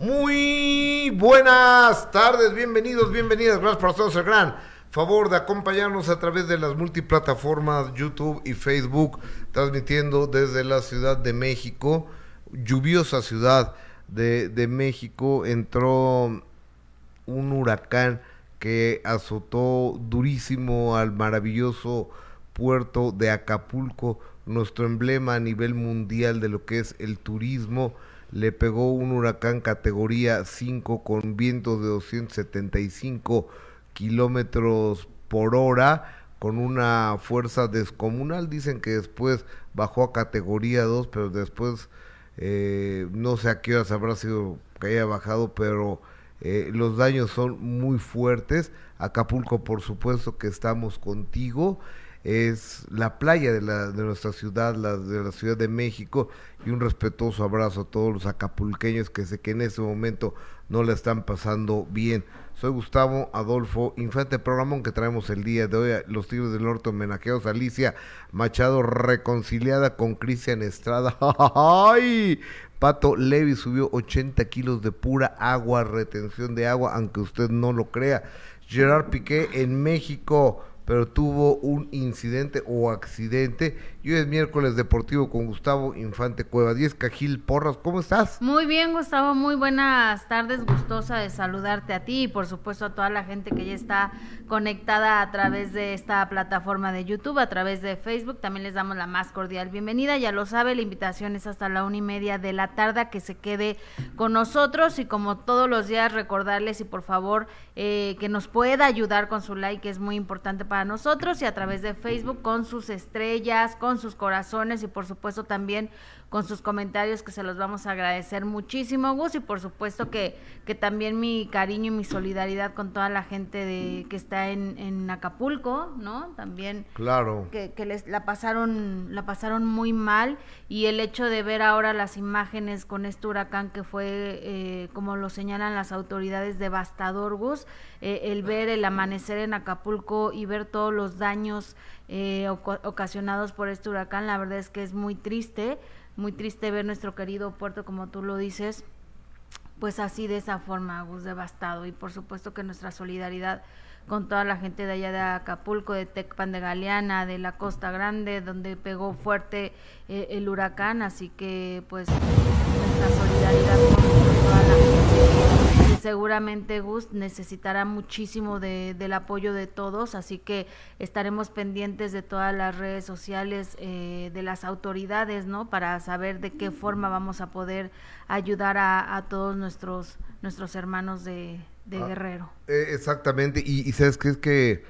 Muy buenas tardes, bienvenidos, bienvenidas. Gracias por todos el gran favor de acompañarnos a través de las multiplataformas YouTube y Facebook, transmitiendo desde la Ciudad de México, lluviosa ciudad de, de México. Entró un huracán que azotó durísimo al maravilloso puerto de Acapulco, nuestro emblema a nivel mundial de lo que es el turismo le pegó un huracán categoría 5 con vientos de 275 kilómetros por hora, con una fuerza descomunal. Dicen que después bajó a categoría 2, pero después eh, no sé a qué horas habrá sido que haya bajado, pero eh, los daños son muy fuertes. Acapulco, por supuesto que estamos contigo es la playa de, la, de nuestra ciudad, la de la Ciudad de México, y un respetuoso abrazo a todos los acapulqueños que sé que en ese momento no la están pasando bien. Soy Gustavo Adolfo Infante, programón que traemos el día de hoy, Los Tigres del Norte homenajeados Alicia Machado, reconciliada con Cristian Estrada. ¡Ay! Pato Levi subió 80 kilos de pura agua, retención de agua, aunque usted no lo crea. Gerard Piqué en México pero tuvo un incidente o accidente. Y hoy es miércoles deportivo con Gustavo Infante Cueva. 10 Cajil Porras, ¿cómo estás? Muy bien, Gustavo, muy buenas tardes. Gustosa de saludarte a ti y por supuesto a toda la gente que ya está conectada a través de esta plataforma de YouTube, a través de Facebook. También les damos la más cordial bienvenida. Ya lo sabe, la invitación es hasta la una y media de la tarde que se quede con nosotros y como todos los días recordarles y por favor eh, que nos pueda ayudar con su like, que es muy importante para nosotros y a través de Facebook con sus estrellas, con sus corazones y por supuesto también con sus comentarios que se los vamos a agradecer muchísimo, Gus, y por supuesto que, que también mi cariño y mi solidaridad con toda la gente de, que está en, en Acapulco, ¿no? También claro. que, que, les la pasaron, la pasaron muy mal y el hecho de ver ahora las imágenes con este huracán que fue, eh, como lo señalan las autoridades, devastador, Gus, eh, el ver el amanecer en Acapulco y ver todos los daños eh, ocasionados por este huracán, la verdad es que es muy triste muy triste ver nuestro querido puerto, como tú lo dices, pues así de esa forma, Gus, devastado. Y por supuesto que nuestra solidaridad con toda la gente de allá de Acapulco, de Tecpan de Galeana, de la Costa Grande, donde pegó fuerte eh, el huracán. Así que, pues, nuestra solidaridad con toda la gente seguramente Gus necesitará muchísimo de, del apoyo de todos, así que estaremos pendientes de todas las redes sociales eh, de las autoridades, ¿no? Para saber de qué forma vamos a poder ayudar a, todos nuestros nuestros hermanos de, ah, Guerrero. Eh, exactamente, y, y, sabes que es que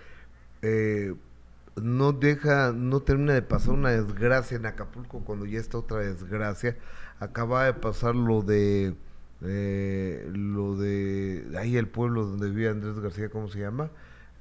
eh, no deja, no termina de pasar una desgracia en Acapulco cuando ya está otra desgracia. Acaba de pasar lo de eh, lo de ahí el pueblo donde vivía Andrés García, ¿cómo se llama?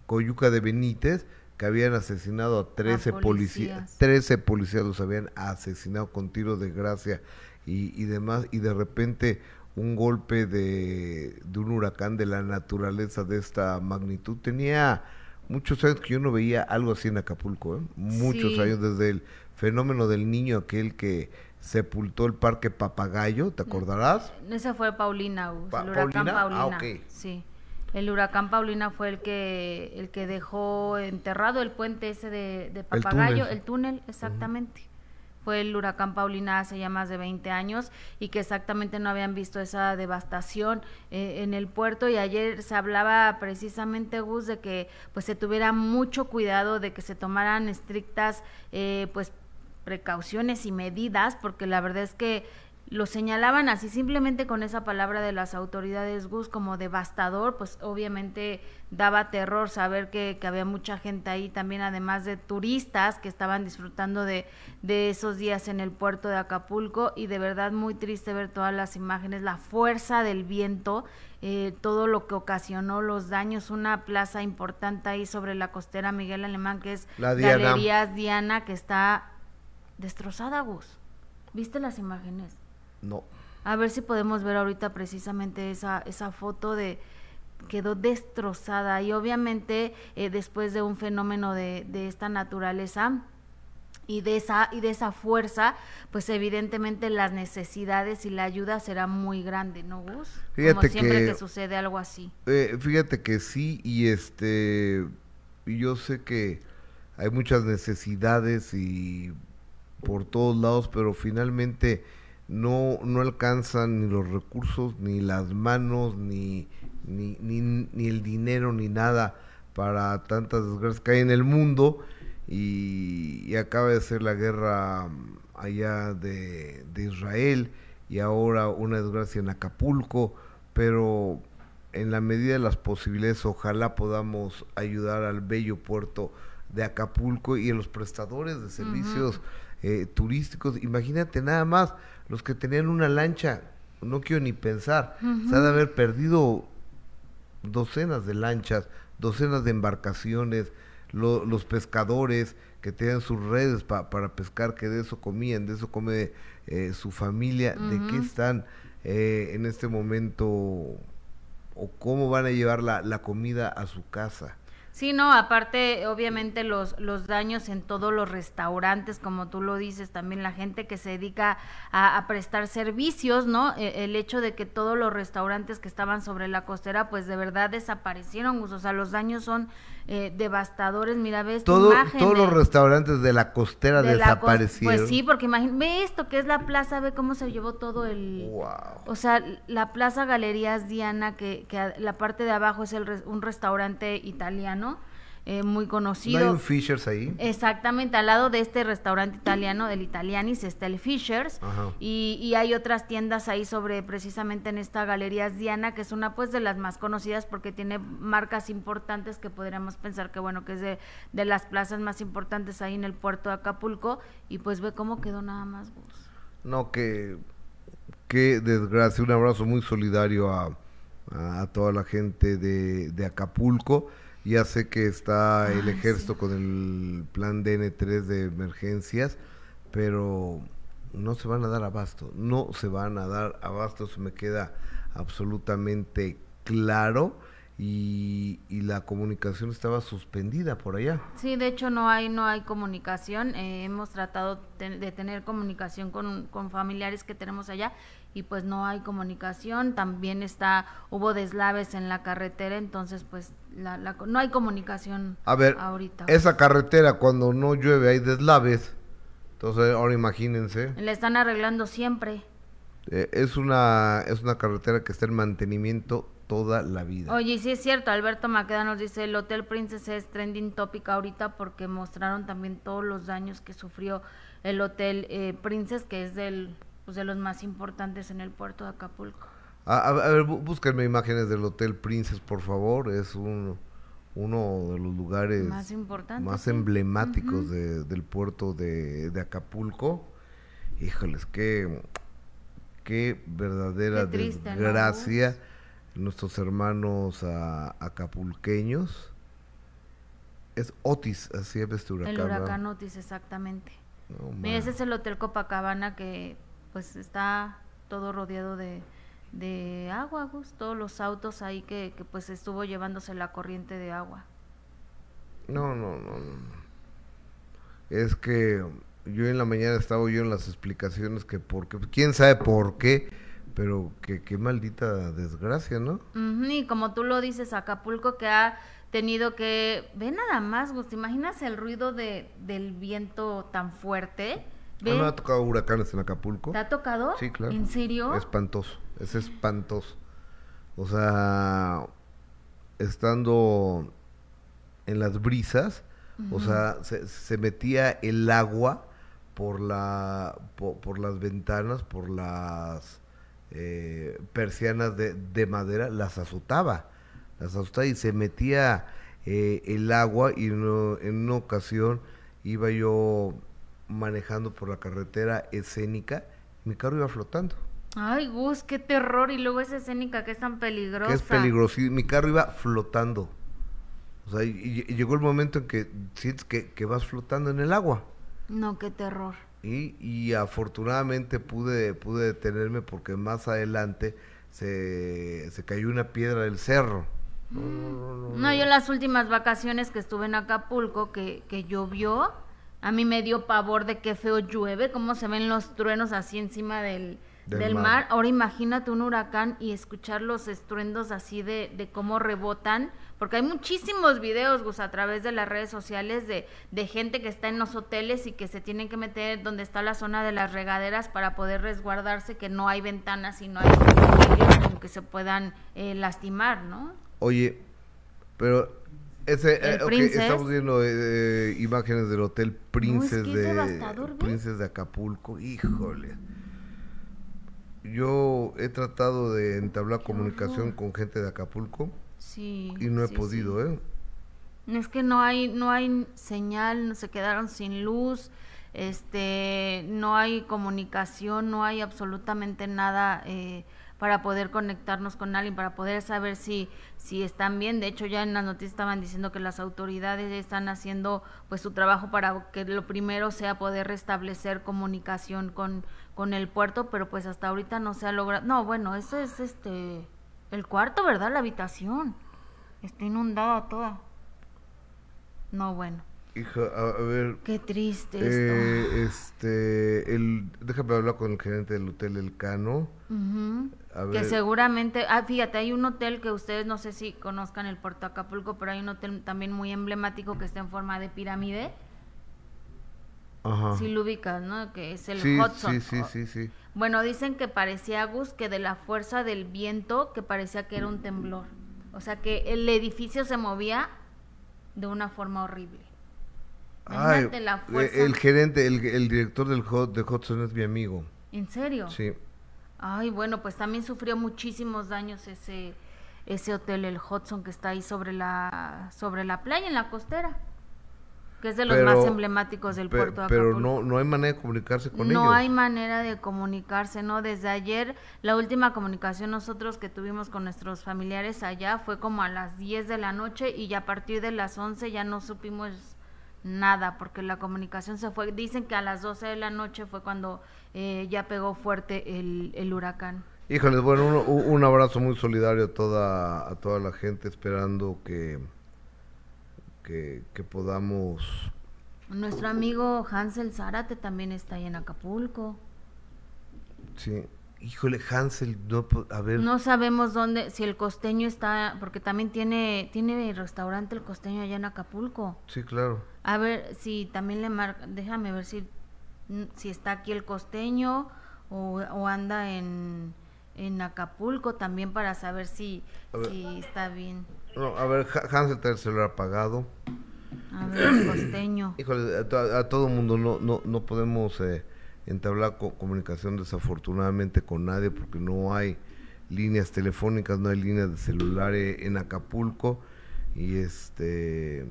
Coyuca de Benítez, que habían asesinado a 13 policías. 13 policías los habían asesinado con tiros de gracia y, y demás, y de repente un golpe de, de, un huracán de la naturaleza de esta magnitud. Tenía muchos años que yo no veía algo así en Acapulco, ¿eh? muchos años desde el fenómeno del niño aquel que sepultó el parque Papagayo, ¿te acordarás? Ese fue Paulina, el huracán ah, Paulina. Sí. El huracán Paulina fue el que el que dejó enterrado el puente ese de, Papagayo, el túnel, exactamente. Fue el huracán Paulina hace ya más de 20 años y que exactamente no habían visto esa devastación eh, en el puerto y ayer se hablaba precisamente Gus de que pues se tuviera mucho cuidado de que se tomaran estrictas eh, pues precauciones y medidas, porque la verdad es que lo señalaban así simplemente con esa palabra de las autoridades Gus como devastador, pues obviamente daba terror saber que, que, había mucha gente ahí también, además de turistas que estaban disfrutando de, de esos días en el puerto de Acapulco y de verdad muy triste ver todas las imágenes, la fuerza del viento, eh, todo lo que ocasionó los daños, una plaza importante ahí sobre la costera Miguel Alemán que es la Galerías Diana que está destrozada, Gus. ¿Viste las imágenes? No. A ver si podemos ver ahorita precisamente esa, esa foto de quedó destrozada y obviamente eh, después de un fenómeno de, de esta naturaleza y de esa y de esa fuerza pues evidentemente las necesidades y la ayuda será muy grande no Gus fíjate como siempre que, sucede algo así eh, fíjate que sí y este yo sé que hay muchas necesidades y por todos lados pero finalmente no no alcanzan ni los recursos ni las manos ni ni, ni, ni el dinero ni nada para tantas desgracias que hay en el mundo. Y, acaba de ser la guerra mm, allá de, Israel y ahora una desgracia en Acapulco, pero en la medida de las posibilidades ojalá podamos ayudar al bello puerto de Acapulco y a los prestadores de servicios eh, turísticos. Imagínate nada más, los que tenían una lancha, no quiero ni pensar, se ha de haber perdido docenas de lanchas, docenas de embarcaciones, los pescadores que tienen sus redes para pescar, que de eso comían, de eso come eh, su familia, de qué están eh, en este momento o cómo van a llevar la, la comida a su casa. Sí, no, aparte, obviamente los, los daños en todos los restaurantes, como tú lo dices, también la gente que se dedica a, prestar servicios, ¿no? E, el hecho de que todos los restaurantes que estaban sobre la costera, pues de verdad desaparecieron, o sea, los daños son eh, devastadores, mira, ves Todo, Todos los restaurantes de la costera desaparecieron. pues sí, porque imagínate, ve esto que es la plaza, ve cómo se llevó todo el... O sea, la plaza Galerías Diana, que, que la parte de abajo es el, un restaurante italiano, eh, muy conocido. ¿No hay un Fishers ahí? Exactamente, al lado de este restaurante italiano, del Italianis, está el Fishers. Y, y, hay otras tiendas ahí sobre, precisamente en esta Galerías Diana, que es una pues de las más conocidas porque tiene marcas importantes que podríamos pensar que bueno, que es de, de las plazas más importantes ahí en el puerto de Acapulco. Y pues ve cómo quedó nada más. No, que, qué desgracia. Un abrazo muy solidario a, a toda la gente de, de Acapulco ya sé que está el ejército con el plan DN3 de emergencias, pero no se van a dar abasto, no se van a dar abasto, eso me queda absolutamente claro. Y, la comunicación estaba suspendida por allá. Sí, de hecho no hay no hay comunicación. Eh, hemos tratado de tener comunicación con, con familiares que tenemos allá y pues no hay comunicación, también está, hubo deslaves en la carretera, entonces pues la, no hay comunicación A ver, ahorita. Esa carretera cuando no llueve hay deslaves, entonces ahora imagínense. Le están arreglando siempre. Eh, es, una, es una carretera que está en mantenimiento toda la vida. Oye, sí es cierto, Alberto Maqueda nos dice, el Hotel Princess es trending topic ahorita porque mostraron también todos los daños que sufrió el Hotel eh, Princess, que es del pues, de los más importantes en el puerto de Acapulco. A, ver, búsquenme imágenes del Hotel Princess, por favor. Es un, uno de los lugares más, más emblemáticos del puerto de, Acapulco. Híjoles, qué, qué verdadera desgracia. Nuestros hermanos acapulqueños. Es Otis, así es este huracán. El huracán Otis, exactamente. ese es el Hotel Copacabana que pues está todo rodeado de, de agua, todos los autos ahí que, que, pues estuvo llevándose la corriente de agua. No, no, no, no. Es que yo en la mañana estaba en las explicaciones que por qué, quién sabe por qué, pero que qué maldita desgracia, ¿no? y como tú lo dices, Acapulco que ha tenido que, ve nada más, Gus, ¿te imaginas el ruido de, del viento tan fuerte? ¿No ha tocado huracanes en Acapulco? ¿Te ha tocado? Sí, claro. ¿En serio? Espantoso, es espantoso. O sea, estando en las brisas, o sea, se, metía el agua por, la, por, las ventanas, por las eh, persianas de, de, madera, las azotaba. Las azotaba y se metía eh, el agua y en una ocasión iba yo manejando por la carretera escénica, mi carro iba flotando. Ay, Gus, qué terror. Y luego esa escénica que es tan peligrosa. Que es peligroso. Mi carro iba flotando. O sea, y, llegó el momento en que sientes que, vas flotando en el agua. No, qué terror. Y, y afortunadamente pude, pude detenerme porque más adelante se, se cayó una piedra del cerro. No, no, no, no, yo las últimas vacaciones que estuve en Acapulco, que, que llovió, A mí me dio pavor de qué feo llueve, cómo se ven los truenos así encima del, del, mar. Ahora imagínate un huracán y escuchar los estruendos así de, de cómo rebotan, porque hay muchísimos videos, Gus, a través de las redes sociales de, de, gente que está en los hoteles y que se tienen que meter donde está la zona de las regaderas para poder resguardarse, que no hay ventanas y no hay que se puedan eh, lastimar, ¿no? Oye, pero ese, eh, estamos viendo eh, imágenes del hotel Princes de Princes de Acapulco, híjole yo he tratado de entablar comunicación con gente de Acapulco sí, y no he podido, ¿eh? Es que no hay, no hay señal, se quedaron sin luz, este, no hay comunicación, no hay absolutamente nada eh, para poder conectarnos con alguien, para poder saber si, si están bien. De hecho, ya en las noticias estaban diciendo que las autoridades están haciendo pues su trabajo para que lo primero sea poder restablecer comunicación con, con el puerto, pero pues hasta ahorita no se ha logrado. No, bueno, eso es este el cuarto, ¿verdad? La habitación. Está inundada toda. No, bueno. Hija, a, ver. Qué triste eh, Este, el, déjame hablar con el gerente del hotel El Cano. Que seguramente, ah, fíjate, hay un hotel que ustedes no sé si conozcan el Puerto Acapulco, pero hay un hotel también muy emblemático que está en forma de pirámide si lo ubicas, ¿no? Que es el Hudson. Sí, sí, sí, sí. Bueno, dicen que parecía, Gus, que de la fuerza del viento, que parecía que era un temblor. O sea, que el edificio se movía de una forma horrible. Ay, la fuerza. El gerente, el, director del de Hudson es mi amigo. ¿En serio? Sí. Ay, bueno, pues también sufrió muchísimos daños ese ese hotel, el Hudson, que está ahí sobre la sobre la playa, en la costera que es de los más emblemáticos del puerto de Pero no, no hay manera de comunicarse con ellos. No hay manera de comunicarse, ¿no? Desde ayer, la última comunicación nosotros que tuvimos con nuestros familiares allá fue como a las 10 de la noche y ya a partir de las 11 ya no supimos nada porque la comunicación se fue. Dicen que a las 12 de la noche fue cuando eh, ya pegó fuerte el, el huracán. Híjoles, bueno, un, un abrazo muy solidario a toda, a toda la gente esperando que que, podamos... Nuestro amigo Hansel Zárate también está ahí en Acapulco. Sí. Híjole, Hansel, no, a ver. No sabemos dónde, si el costeño está, porque también tiene, tiene restaurante el costeño allá en Acapulco. Sí, claro. A ver si también le marca, déjame ver si, si está aquí el costeño o, o anda en, en Acapulco también para saber si, si está bien. No, a ver, Hansel tiene el celular apagado. A ver, costeño. Híjole, a, todo mundo no, no, no podemos eh, entablar comunicación desafortunadamente con nadie porque no hay líneas telefónicas, no hay líneas de celular eh, en Acapulco. Y este,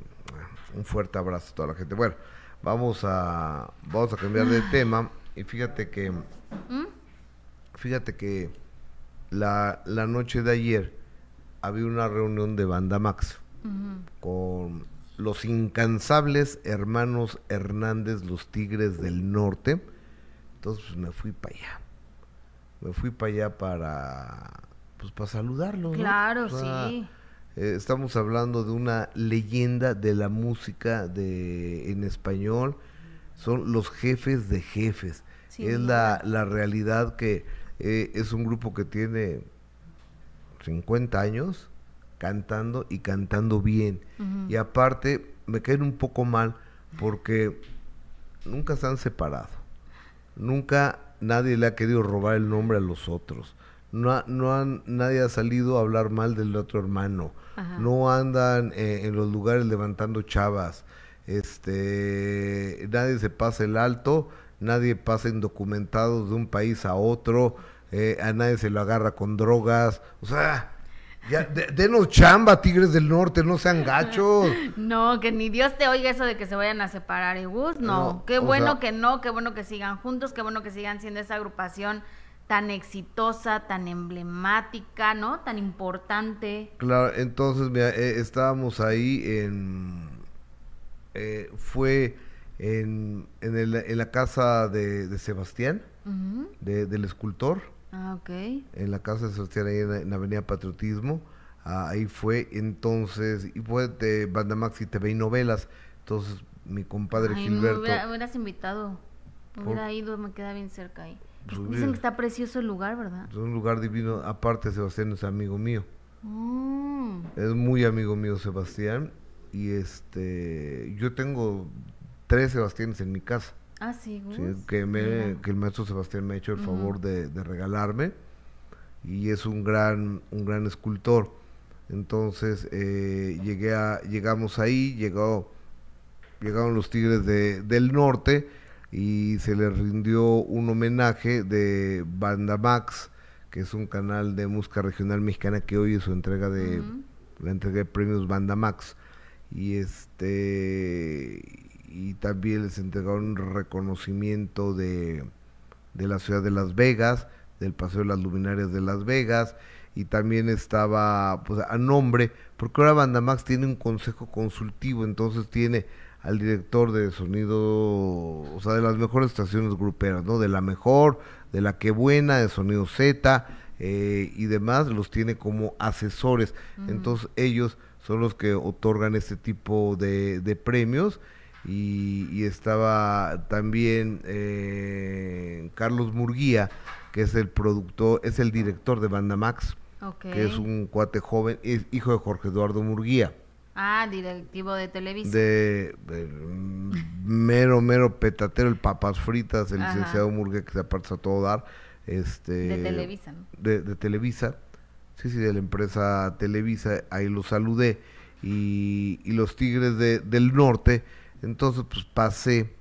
un fuerte abrazo a toda la gente. Bueno, vamos a, vamos a cambiar de tema. Y fíjate que, ¿Mm? fíjate que la, la noche de ayer había una reunión de Banda Max con los incansables hermanos Hernández, los Tigres del Norte. Entonces pues, me fui para allá. Me fui para allá para pues para saludarlos. Claro, sí. Eh, estamos hablando de una leyenda de la música de en español. Son los jefes de jefes. es la, la realidad que eh, es un grupo que tiene 50 años cantando y cantando bien. Y aparte, me caen un poco mal porque nunca se han separado. Nunca nadie le ha querido robar el nombre a los otros. No, no han, nadie ha salido a hablar mal del otro hermano. No andan eh, en los lugares levantando chavas. Este, nadie se pasa el alto, nadie pasa indocumentados de un país a otro eh, a nadie se lo agarra con drogas, o sea, ya, denos chamba, Tigres del Norte, no sean gachos. No, que ni Dios te oiga eso de que se vayan a separar, y Gus, no. qué bueno que no, qué bueno que sigan juntos, qué bueno que sigan siendo esa agrupación tan exitosa, tan emblemática, ¿no? Tan importante. Claro, entonces, mira, eh, estábamos ahí en... Eh, fue en, en, el, en, la casa de, Sebastián, de, del escultor. Ah, ok. En la casa de Sebastián, ahí en, Avenida Patriotismo. Ah, ahí fue entonces, y fue de Banda Maxi TV y novelas. Entonces mi compadre Gilberto. Me hubieras invitado, me hubiera ido, me queda bien cerca ahí. Pues Dicen que está precioso el lugar, ¿verdad? Es un lugar divino, aparte Sebastián es amigo mío. Mm. Es muy amigo mío Sebastián y este yo tengo tres Sebastianes en mi casa. Ah, sí, que, me, que el maestro Sebastián me ha hecho el favor de, regalarme y es un gran, un gran escultor. Entonces eh, llegué a, llegamos ahí, llegó, llegaron los Tigres de, del Norte y se les rindió un homenaje de Banda Max, que es un canal de música regional mexicana que hoy es su entrega de la entrega de premios Banda Max. Y este y también les entregaron un reconocimiento de, de la ciudad de Las Vegas, del Paseo de las Luminarias de Las Vegas, y también estaba pues a nombre, porque ahora Banda Max tiene un consejo consultivo, entonces tiene al director de sonido, o sea, de las mejores estaciones gruperas, ¿no? De la mejor, de la que buena, de sonido Z eh, y demás, los tiene como asesores. Entonces ellos son los que otorgan este tipo de, de premios y, estaba también eh, Carlos Murguía, que es el productor, es el director de Banda Max, que es un cuate joven, es hijo de Jorge Eduardo Murguía. Ah, directivo de Televisa. De, mero, mero petatero, el papas fritas, el licenciado Murguía, que se aparta a todo dar. Este, de Televisa, ¿no? De, Televisa, sí, sí, de la empresa Televisa, ahí lo saludé. Y, y los Tigres de, del Norte, entonces, pues pasé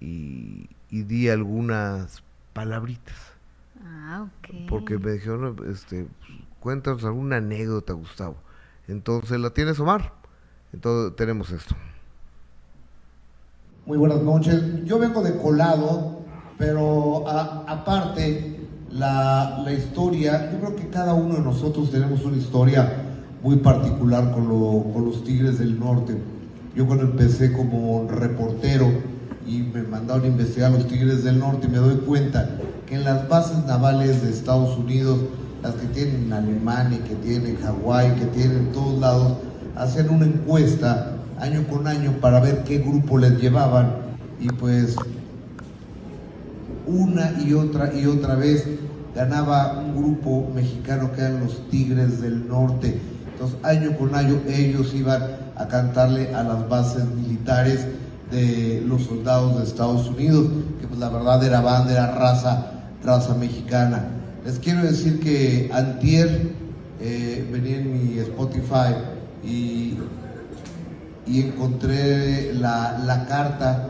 y, di algunas palabritas. Ah, ok. Porque me dijeron, este, cuéntanos alguna anécdota, Gustavo. Entonces, ¿la tienes, Omar? Entonces, tenemos esto. Muy buenas noches. Yo vengo de colado, pero aparte, la, la, historia, yo creo que cada uno de nosotros tenemos una historia muy particular con, lo, con los Tigres del Norte. Yo cuando empecé como reportero y me mandaron a investigar los Tigres del Norte, me doy cuenta que en las bases navales de Estados Unidos, las que tienen en Alemania, que tienen en Hawái, que tienen en todos lados, hacen una encuesta año con año para ver qué grupo les llevaban y pues una y otra y otra vez ganaba un grupo mexicano que eran los Tigres del Norte. Entonces año con año ellos iban a cantarle a las bases militares de los soldados de Estados Unidos, que pues la verdad era banda, era raza, raza mexicana. Les quiero decir que antier eh, venía en mi Spotify y, y encontré la, la carta,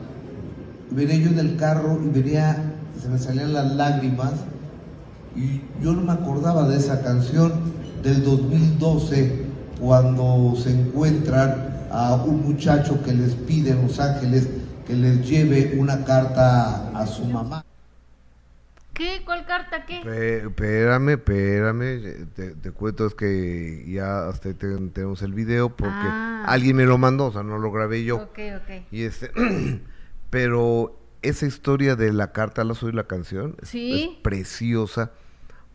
venía yo en el carro y venía, se me salían las lágrimas y yo no me acordaba de esa canción del 2012 cuando se encuentran a un muchacho que les pide en Los Ángeles que les lleve una carta a su mamá. ¿Qué? ¿Cuál carta? ¿Qué? espérame, espérame. Te, cuento es que ya hasta tenemos el video porque ah. alguien me lo mandó, o sea, no lo grabé yo. Ok, ok. Y este, pero esa historia de la carta, la soy la canción, ¿Sí? es preciosa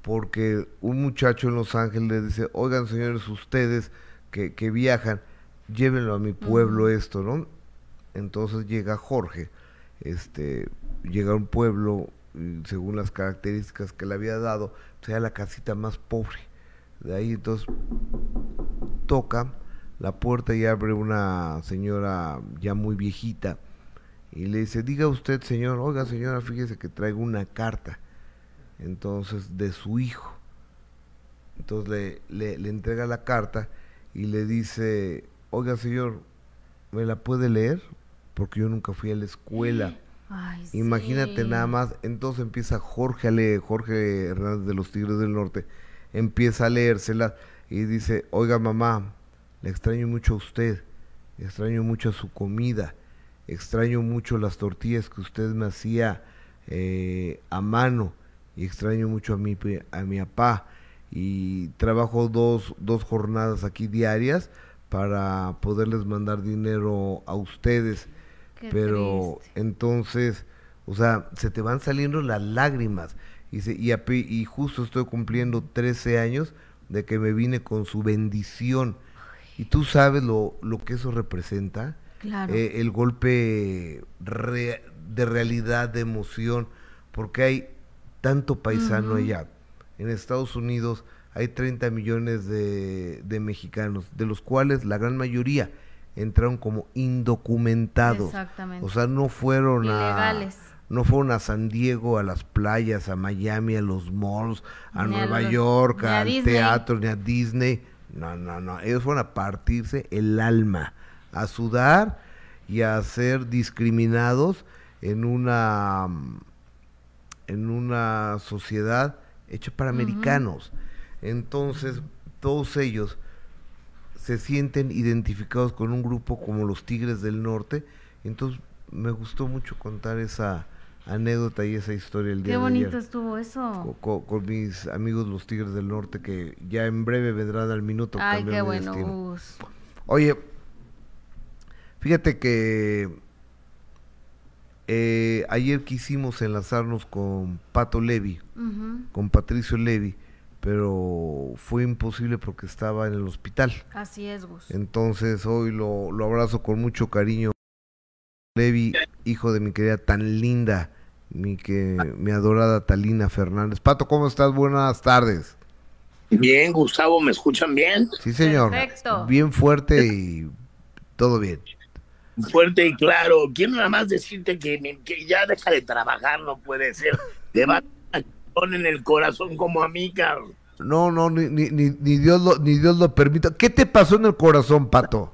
porque un muchacho en Los Ángeles dice, oigan señores, ustedes que, que viajan, llévenlo a mi pueblo esto, ¿no? Entonces llega Jorge, este, llega a un pueblo, según las características que le había dado, sea la casita más pobre. De ahí entonces toca la puerta y abre una señora ya muy viejita y le dice, diga usted señor, oiga señora, fíjese que traigo una carta entonces de su hijo. Entonces le, le, entrega la carta y le dice, oiga señor, ¿me la puede leer? Porque yo nunca fui a la escuela. Imagínate nada más, entonces empieza Jorge a leer, Jorge Hernández de los Tigres del Norte, empieza a leérsela y dice, oiga mamá, le extraño mucho a usted, extraño mucho a su comida, extraño mucho las tortillas que usted me hacía eh, a mano, y extraño mucho a mi, a mi papá y trabajo dos, dos jornadas aquí diarias para poderles mandar dinero a ustedes. Pero entonces, o sea, se te van saliendo las lágrimas. Y, y, y, justo estoy cumpliendo 13 años de que me vine con su bendición. Y tú sabes lo, lo que eso representa. eh, el golpe de realidad, de emoción, porque hay tanto paisano allá. En Estados Unidos hay 30 millones de, de, mexicanos, de los cuales la gran mayoría entraron como indocumentados. Exactamente. O sea, no fueron a no fueron a San Diego, a las playas, a Miami, a los malls, a Nueva York, al teatro, ni a Disney. No, no, no. Ellos fueron a partirse el alma, a sudar y a ser discriminados en una en una sociedad hecha para americanos. Entonces, todos ellos se sienten identificados con un grupo como los Tigres del Norte. Entonces, me gustó mucho contar esa anécdota y esa historia el día Qué bonito estuvo eso. Con, mis amigos los Tigres del Norte que ya en breve vendrán al minuto. Ay, qué bueno. Oye, fíjate que eh, ayer quisimos enlazarnos con Pato Levi, con Patricio Levi, pero fue imposible porque estaba en el hospital. Así es, Gus. Entonces hoy lo, lo abrazo con mucho cariño. Levi, hijo de mi querida tan linda, mi que mi adorada Talina Fernández. Pato, ¿cómo estás? Buenas tardes. Bien, Gustavo, ¿me escuchan bien? Sí, señor. Perfecto. Bien fuerte y todo bien fuerte y claro. Quiero nada más decirte que, ya deja de trabajar, no puede ser. Te va a en el corazón como a mí, cabrón. No, no, ni, ni, ni, Dios lo, ni Dios lo permita. ¿Qué te pasó en el corazón, Pato?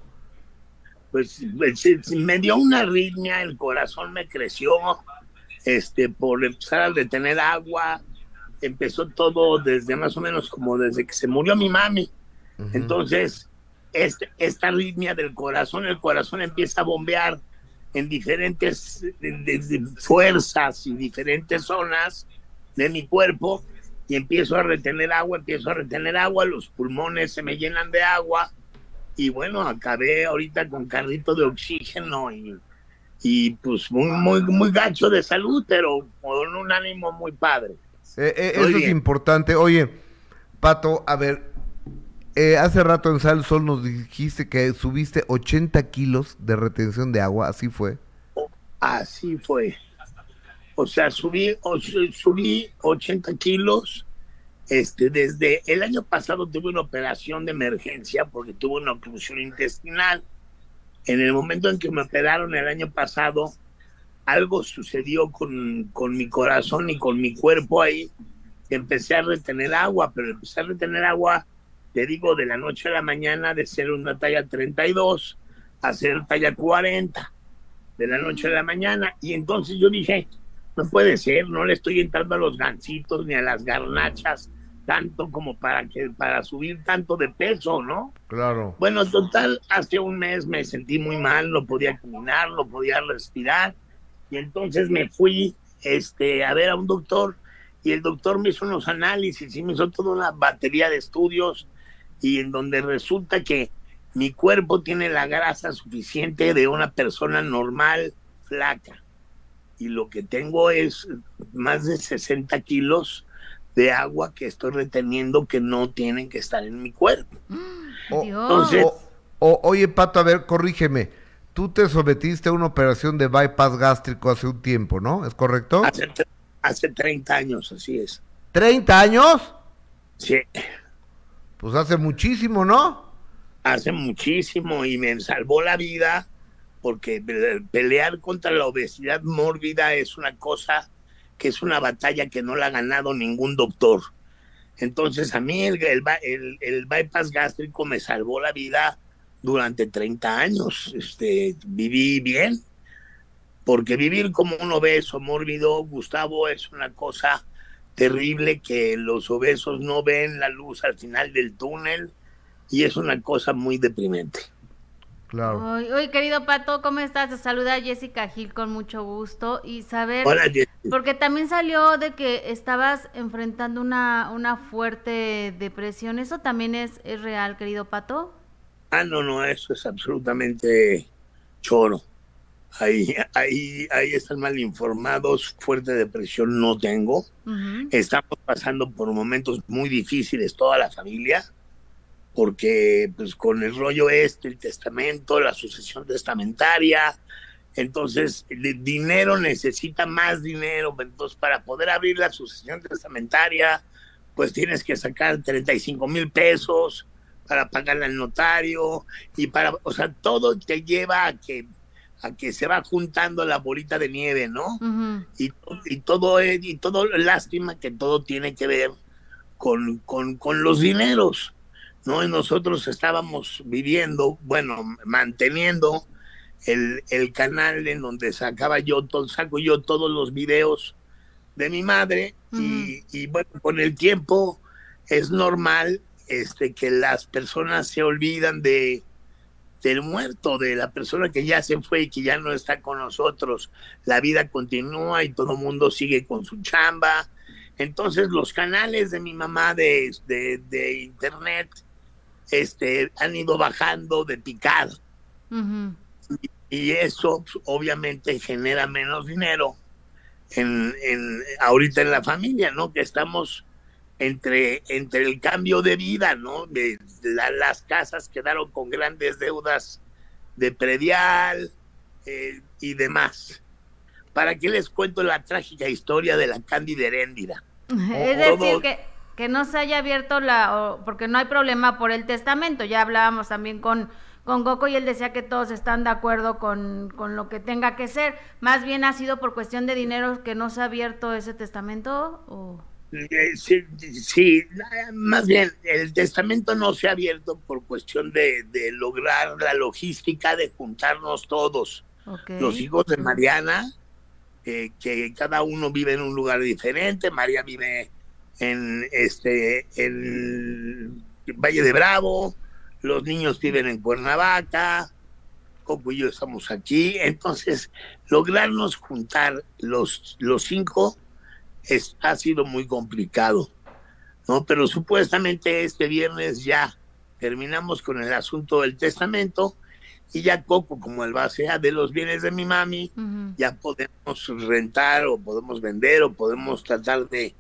Pues, pues me dio una arritmia, el corazón me creció, este, por empezar a detener agua. Empezó todo desde más o menos como desde que se murió mi mami. Entonces, este, esta arritmia del corazón, el corazón empieza a bombear en diferentes fuerzas y diferentes zonas de mi cuerpo y empiezo a retener agua, empiezo a retener agua, los pulmones se me llenan de agua y bueno, acabé ahorita con carrito de oxígeno y, y pues muy, muy, muy gacho de salud, pero con un ánimo muy padre. Eh, eh, eso es importante. Oye, Pato, a ver, eh, hace rato en Sal Sol nos dijiste que subiste 80 kilos de retención de agua, ¿así fue? Así fue. O sea, subí, subí 80 kilos. Este, desde el año pasado tuve una operación de emergencia porque tuve una oclusión intestinal. En el momento en que me operaron el año pasado, algo sucedió con, con mi corazón y con mi cuerpo ahí. Empecé a retener agua, pero empecé a retener agua te digo, de la noche a la mañana de ser una talla 32 a ser talla 40, de la noche a la mañana. Y entonces yo dije, no puede ser, no le estoy entrando a los gancitos ni a las garnachas tanto como para que para subir tanto de peso, ¿no? Claro. Bueno, total, hace un mes me sentí muy mal, no podía caminar, no podía respirar y entonces me fui este a ver a un doctor y el doctor me hizo unos análisis y me hizo toda una batería de estudios y en donde resulta que mi cuerpo tiene la grasa suficiente de una persona normal, flaca. Y lo que tengo es más de 60 kilos de agua que estoy reteniendo que no tienen que estar en mi cuerpo. Entonces, oye, Pato, a ver, corrígeme. Tú te sometiste a una operación de bypass gástrico hace un tiempo, ¿no? ¿Es correcto? Hace, hace 30 años, así es. ¿30 años? Sí. Pues hace muchísimo, ¿no? Hace muchísimo y me salvó la vida porque pelear contra la obesidad mórbida es una cosa que es una batalla que no la ha ganado ningún doctor. Entonces a mí el, bypass gástrico me salvó la vida durante 30 años. Este, viví bien, porque vivir como un obeso mórbido, Gustavo, es una cosa terrible que los obesos no ven la luz al final del túnel y es una cosa muy deprimente. Claro. Oye, querido Pato, ¿cómo estás? Te saluda Jessica Gil con mucho gusto y saber... Hola, Porque también salió de que estabas enfrentando una, una fuerte depresión. ¿Eso también es, es real, querido Pato? Ah, no, no, eso es absolutamente choro. Ahí, ahí, ahí están mal informados, fuerte depresión no tengo. Estamos pasando por momentos muy difíciles, toda la familia. porque pues con el rollo este, el testamento, la sucesión testamentaria, entonces el dinero necesita más dinero, entonces para poder abrir la sucesión testamentaria, pues tienes que sacar 35 mil pesos para pagarle al notario y para, o sea, todo te lleva a que a que se va juntando la bolita de nieve, ¿no? y, y, todo y todo lástima que todo tiene que ver con, con, con los dineros, ¿no? Y nosotros estábamos viviendo, bueno, manteniendo el, el canal en donde sacaba yo, todo, saco yo todos los videos de mi madre y, y, bueno, con el tiempo es normal este, que las personas se olvidan de del muerto, de la persona que ya se fue y que ya no está con nosotros. La vida continúa y todo el mundo sigue con su chamba. Entonces los canales de mi mamá de, de, internet este, han ido bajando de picado. y, eso pues, obviamente genera menos dinero en, en, ahorita en la familia, ¿no? Que estamos entre, entre el cambio de vida, ¿no? De, las casas quedaron con grandes deudas de predial eh, y demás. ¿Para qué les cuento la trágica historia de la Cándida Heréndira? Es decir, que, que no se haya abierto la, porque no hay problema por el testamento, ya hablábamos también con, con Goco y él decía que todos están de acuerdo con, con, lo que tenga que ser, más bien ha sido por cuestión de dinero que no se ha abierto ese testamento o... Eh, sí, más bien, el testamento no se ha abierto por cuestión de, lograr la logística de juntarnos todos. Los hijos de Mariana, que cada uno vive en un lugar diferente. María vive en este en Valle de Bravo, los niños viven en Cuernavaca, Coco y yo estamos aquí. Entonces, lograrnos juntar los, los cinco es, ha sido muy complicado, ¿no? Pero supuestamente este viernes ya terminamos con el asunto del testamento y ya Coco, como el base de los bienes de mi mami, ya podemos rentar o podemos vender o podemos tratar de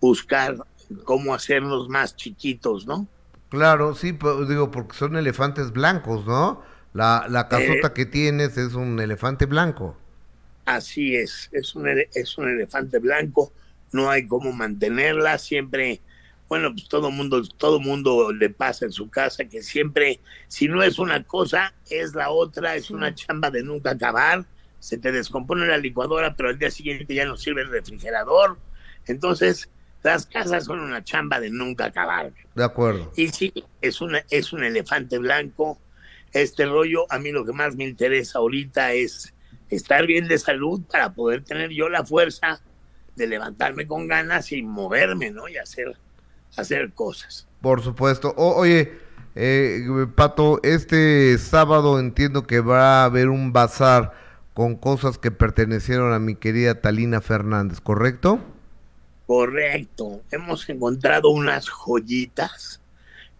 buscar cómo hacernos más chiquitos, ¿no? Claro, sí, digo, porque son elefantes blancos, ¿no? La, la casota eh, que tienes es un elefante blanco. Así es, es un, es un elefante blanco no hay cómo mantenerla, siempre, bueno, pues todo mundo, todo mundo le pasa en su casa que siempre, si no es una cosa, es la otra, es una chamba de nunca acabar, se te descompone la licuadora, pero al día siguiente ya no sirve el refrigerador, entonces las casas son una chamba de nunca acabar. De acuerdo. Y sí, es, una, es un elefante blanco. Este rollo, a mí lo que más me interesa ahorita es estar bien de salud para poder tener yo la fuerza de levantarme con ganas y moverme, ¿no? Y hacer, hacer cosas. Por supuesto. oye, eh, Pato, este sábado entiendo que va a haber un bazar con cosas que pertenecieron a mi querida Talina Fernández, ¿correcto? Correcto. Hemos encontrado unas joyitas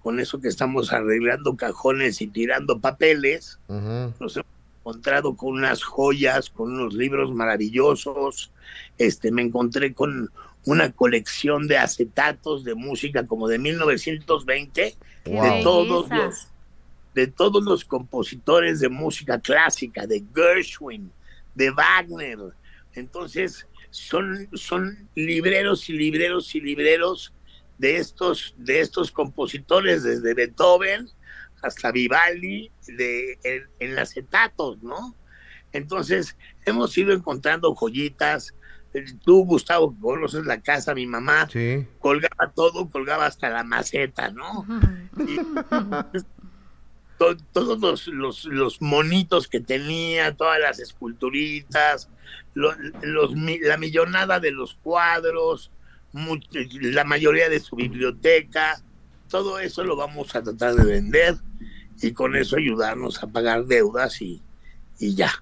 con eso que estamos arreglando cajones y tirando papeles. Nos hemos encontrado con unas joyas, con unos libros maravillosos. Este, me encontré con una colección de acetatos de música como de 1920 de todos los de todos los compositores de música clásica, de Gershwin, de Wagner. Entonces, son, son libreros y libreros y libreros de estos, de estos compositores, desde Beethoven hasta Vivaldi de, en, acetatos, ¿no? Entonces, hemos ido encontrando joyitas. Tú, Gustavo, conoces la casa, mi mamá, colgaba todo, colgaba hasta la maceta, ¿no? todos los, los, los, monitos que tenía, todas las esculturitas, los, la millonada de los cuadros, la mayoría de su biblioteca, todo eso lo vamos a tratar de vender y con eso ayudarnos a pagar deudas y, y ya.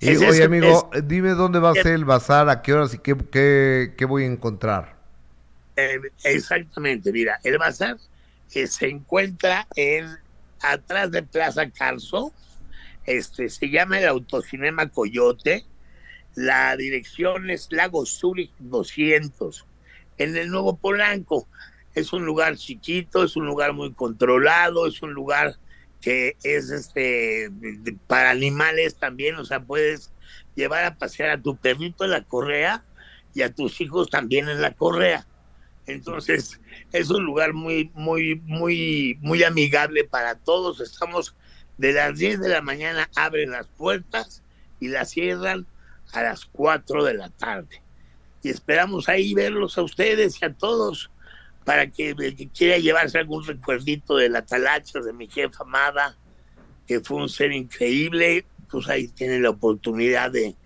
Y, oye, amigo, dime dónde va a ser el bazar, a qué horas y qué, qué, voy a encontrar. Eh, exactamente, mira, el bazar eh, se encuentra en atrás de Plaza Carso, este, se llama el Autocinema Coyote, la dirección es Lago Zurich 200, en el Nuevo Polanco. Es un lugar chiquito, es un lugar muy controlado, es un lugar que es este para animales también, o sea, puedes llevar a pasear a tu perrito en la correa y a tus hijos también en la correa. Entonces, es un lugar muy, muy, muy, muy amigable para todos. Estamos de las 10 de la mañana, abren las puertas y las cierran a las 4 de la tarde. Y esperamos ahí verlos a ustedes y a todos para que que quiera llevarse algún recuerdito de la talacha de mi jefa amada, que fue un ser increíble, pues ahí tiene la oportunidad de,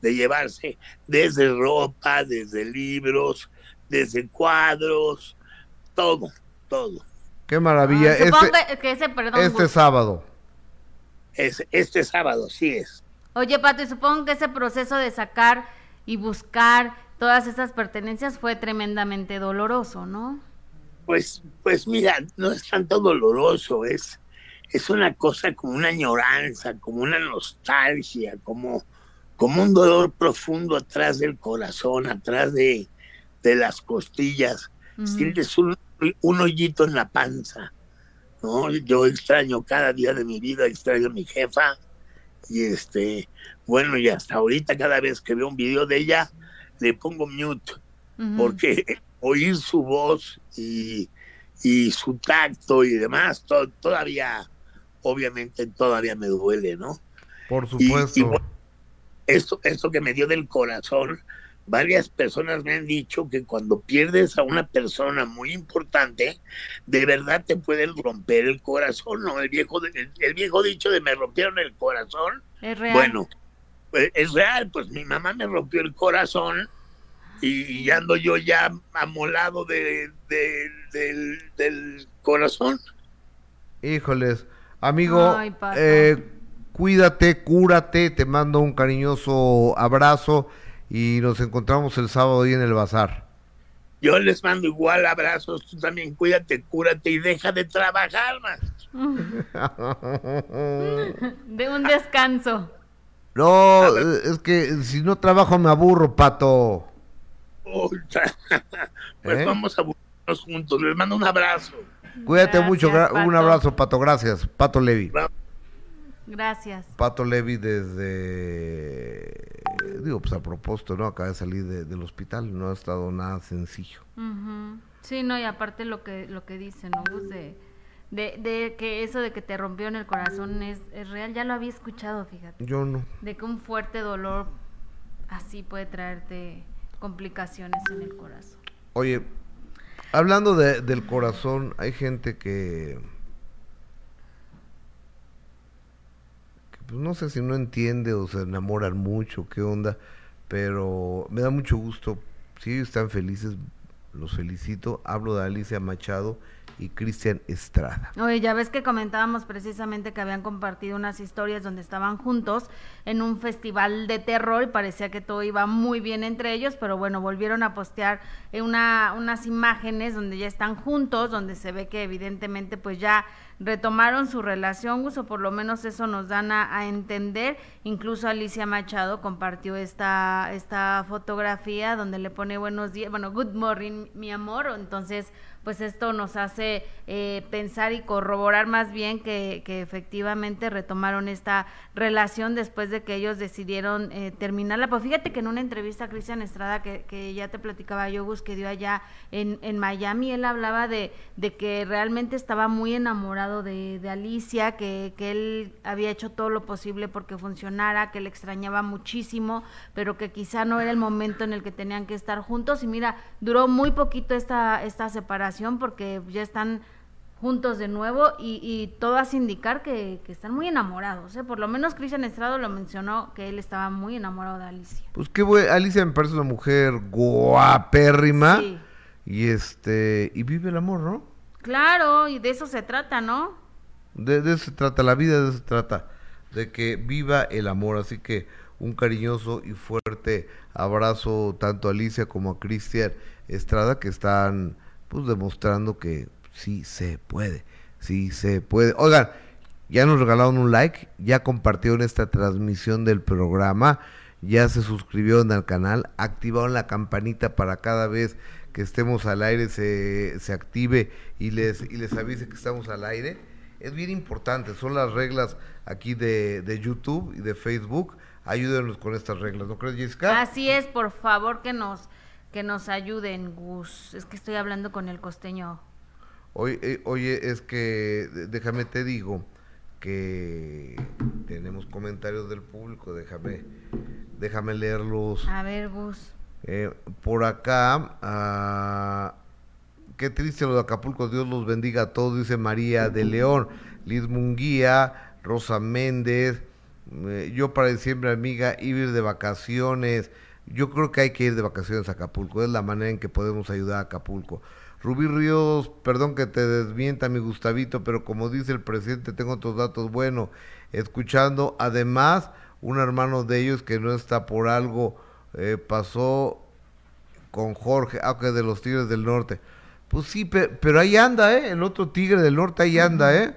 de llevarse desde ropa, desde libros, desde cuadros, todo, todo. Qué maravilla. Ah, este, ese, perdón, este sábado. Es, este sábado, sí es. Oye, Pato, y supongo que ese proceso de sacar y buscar todas esas pertenencias fue tremendamente doloroso, ¿no? Pues, pues mira, no es tanto doloroso, es, es una cosa como una añoranza, como una nostalgia, como, como un dolor profundo atrás del corazón, atrás de, de las costillas. Sientes un, un, hoyito en la panza. ¿no? Yo extraño cada día de mi vida, extraño a mi jefa. Y este, bueno, y hasta ahorita cada vez que veo un video de ella, le pongo mute. Porque oír su voz y, y su tacto y demás, todavía, obviamente todavía me duele, ¿no? Por supuesto. esto, esto que me dio del corazón, varias personas me han dicho que cuando pierdes a una persona muy importante, de verdad te pueden romper el corazón, ¿no? El viejo, el, viejo dicho de me rompieron el corazón. Es real. Bueno, pues, es real, pues mi mamá me rompió el corazón y, ando yo ya amolado de, del, corazón. Híjoles, amigo, eh, cuídate, cúrate, te mando un cariñoso abrazo y nos encontramos el sábado ahí en el bazar. Yo les mando igual abrazos, tú también cuídate, cúrate y deja de trabajar más. de un descanso. No, es que si no trabajo me aburro, pato. pues ¿Eh? vamos a aburrirnos juntos. Les mando un abrazo. Cuídate mucho, un abrazo, Pato. Gracias, Pato Levi. Gracias. Pato Levi desde digo, pues a propósito, ¿no? Acaba de salir del hospital, no ha estado nada sencillo. Sí, no, y aparte lo que lo que dicen, ¿no? Pues de, de, que eso de que te rompió en el corazón es, es real, ya lo había escuchado, fíjate. Yo no. De que un fuerte dolor así puede traerte complicaciones en el corazón. Oye, hablando de, del corazón, hay gente que pues no sé si no entiende o se enamoran mucho, qué onda, pero me da mucho gusto. Si ellos están felices, los felicito. Hablo de Alicia Machado y Cristian Estrada. Oye, ya ves que comentábamos precisamente que habían compartido unas historias donde estaban juntos en un festival de terror y parecía que todo iba muy bien entre ellos, pero bueno, volvieron a postear una, unas imágenes donde ya están juntos, donde se ve que evidentemente pues ya retomaron su relación, o por lo menos eso nos dan a, entender. Incluso Alicia Machado compartió esta, esta fotografía donde le pone buenos días, bueno, good morning, mi amor. Entonces, pues esto nos hace eh, pensar y corroborar más bien que, efectivamente retomaron esta relación después de que ellos decidieron eh, terminarla. Pues fíjate que en una entrevista a Cristian Estrada, que, que ya te platicaba yo, que dio allá en, Miami, él hablaba de, que realmente estaba muy enamorado de, de Alicia, que, que él había hecho todo lo posible porque funcionara, que le extrañaba muchísimo, pero que quizá no era el momento en el que tenían que estar juntos. Y mira, duró muy poquito esta, esta separación porque ya están juntos de nuevo y, y todo hace indicar que, están muy enamorados. ¿eh? Por lo menos Cristian Estrado lo mencionó que él estaba muy enamorado de Alicia. Pues qué bueno, Alicia me parece una mujer guapérrima y este y vive el amor, ¿no? Claro, y de eso se trata, ¿no? De, de eso se trata, la vida de eso se trata, de que viva el amor. Así que un cariñoso y fuerte abrazo tanto a Alicia como a Cristian Estrada que están pues demostrando que sí se puede, sí se puede. Oigan, ya nos regalaron un like, ya compartieron esta transmisión del programa, ya se suscribieron al canal, activaron la campanita para cada vez que estemos al aire se, se active y les, y les avise que estamos al aire. Es bien importante, son las reglas aquí de, de YouTube y de Facebook. Ayúdenos con estas reglas, ¿no crees, Jessica? Así es, por favor que nos, que nos ayuden, Gus. Es que estoy hablando con el costeño. Oye, eh, oye es que déjame te digo que tenemos comentarios del público, déjame, déjame leerlos. A ver, Gus. Eh, por acá, ah, qué triste lo de Acapulco, Dios los bendiga a todos, dice María de León, Liz Munguía, Rosa Méndez, eh, yo para diciembre, amiga, ir de vacaciones, yo creo que hay que ir de vacaciones a Acapulco, es la manera en que podemos ayudar a Acapulco. Rubí Ríos, perdón que te desmienta mi Gustavito, pero como dice el presidente, tengo otros datos bueno, escuchando, además, un hermano de ellos que no está por algo, eh, pasó con Jorge, aunque de los Tigres del Norte. Pues sí, pero, ahí anda, ¿eh? El otro Tigre del Norte ahí anda, ¿eh?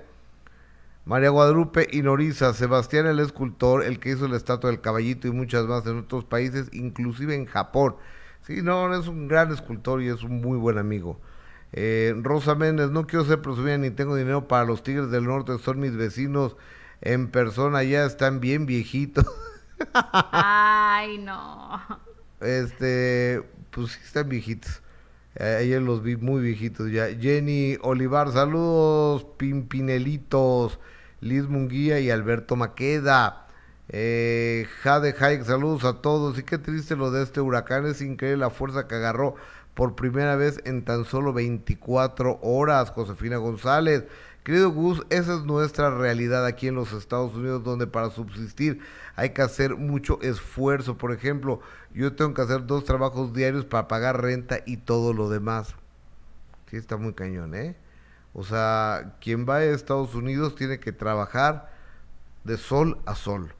María Guadalupe Inoriza, Sebastián el escultor, el que hizo la estatua del caballito y muchas más en otros países, inclusive en Japón. Sí, no, es un gran escultor y es un muy buen amigo. Eh, Rosa Méndez, no quiero ser presumida ni tengo dinero para los Tigres del Norte, son mis vecinos en persona, ya están bien viejitos. Ay, no. Este, pues sí están viejitos. ayer los vi muy viejitos ya. Jenny Olivar, saludos, Pimpinelitos, Liz Munguía y Alberto Maqueda. Eh, Jade Hayek, saludos a todos. Y qué triste lo de este huracán, es increíble la fuerza que agarró por primera vez en tan solo 24 horas. Josefina González, Querido Gus, esa es nuestra realidad aquí en los Estados Unidos, donde para subsistir hay que hacer mucho esfuerzo. Por ejemplo, yo tengo que hacer dos trabajos diarios para pagar renta y todo lo demás. Sí, está muy cañón, ¿eh? O sea, quien va a Estados Unidos tiene que trabajar de sol a sol.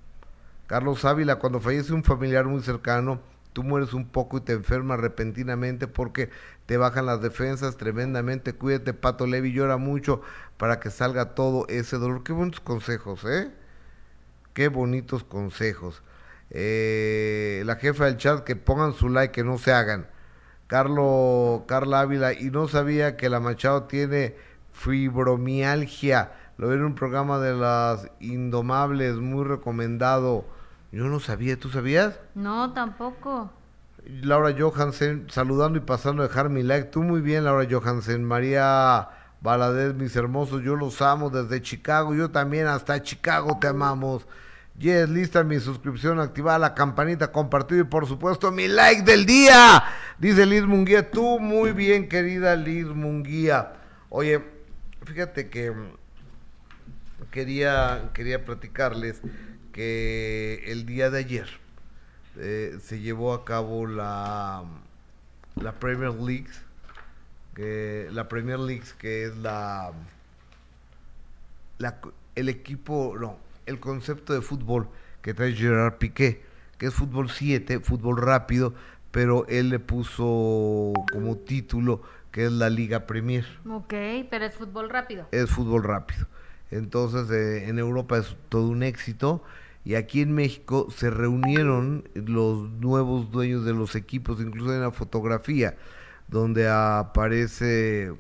Carlos Ávila, cuando fallece un familiar muy cercano, tú mueres un poco y te enfermas repentinamente porque te bajan las defensas tremendamente. Cuídate, Pato Levi llora mucho para que salga todo ese dolor. Qué bonitos consejos, ¿eh? Qué bonitos consejos. Eh, la jefa del chat, que pongan su like, que no se hagan. Carlos, Carla Ávila, y no sabía que la Machado tiene fibromialgia. Lo vi en un programa de las Indomables, muy recomendado. Yo no sabía, ¿tú sabías? No, tampoco. Laura Johansen, saludando y pasando a dejar mi like. Tú muy bien, Laura Johansen. María Valadez, mis hermosos, yo los amo desde Chicago. Yo también hasta Chicago te amamos. Yes, lista mi suscripción, activada la campanita, compartido y por supuesto mi like del día. Dice Liz Munguía, tú muy bien, querida Liz Munguía. Oye, fíjate que quería, quería platicarles que el día de ayer eh, se llevó a cabo la, la Premier League, que, la Premier League que es la, la el equipo, no, el concepto de fútbol que trae Gerard Piqué, que es fútbol 7, fútbol rápido, pero él le puso como título que es la Liga Premier. Ok, pero es fútbol rápido. Es fútbol rápido. Entonces, eh, en Europa es todo un éxito y aquí en México se reunieron los nuevos dueños de los equipos, incluso en la fotografía, donde aparece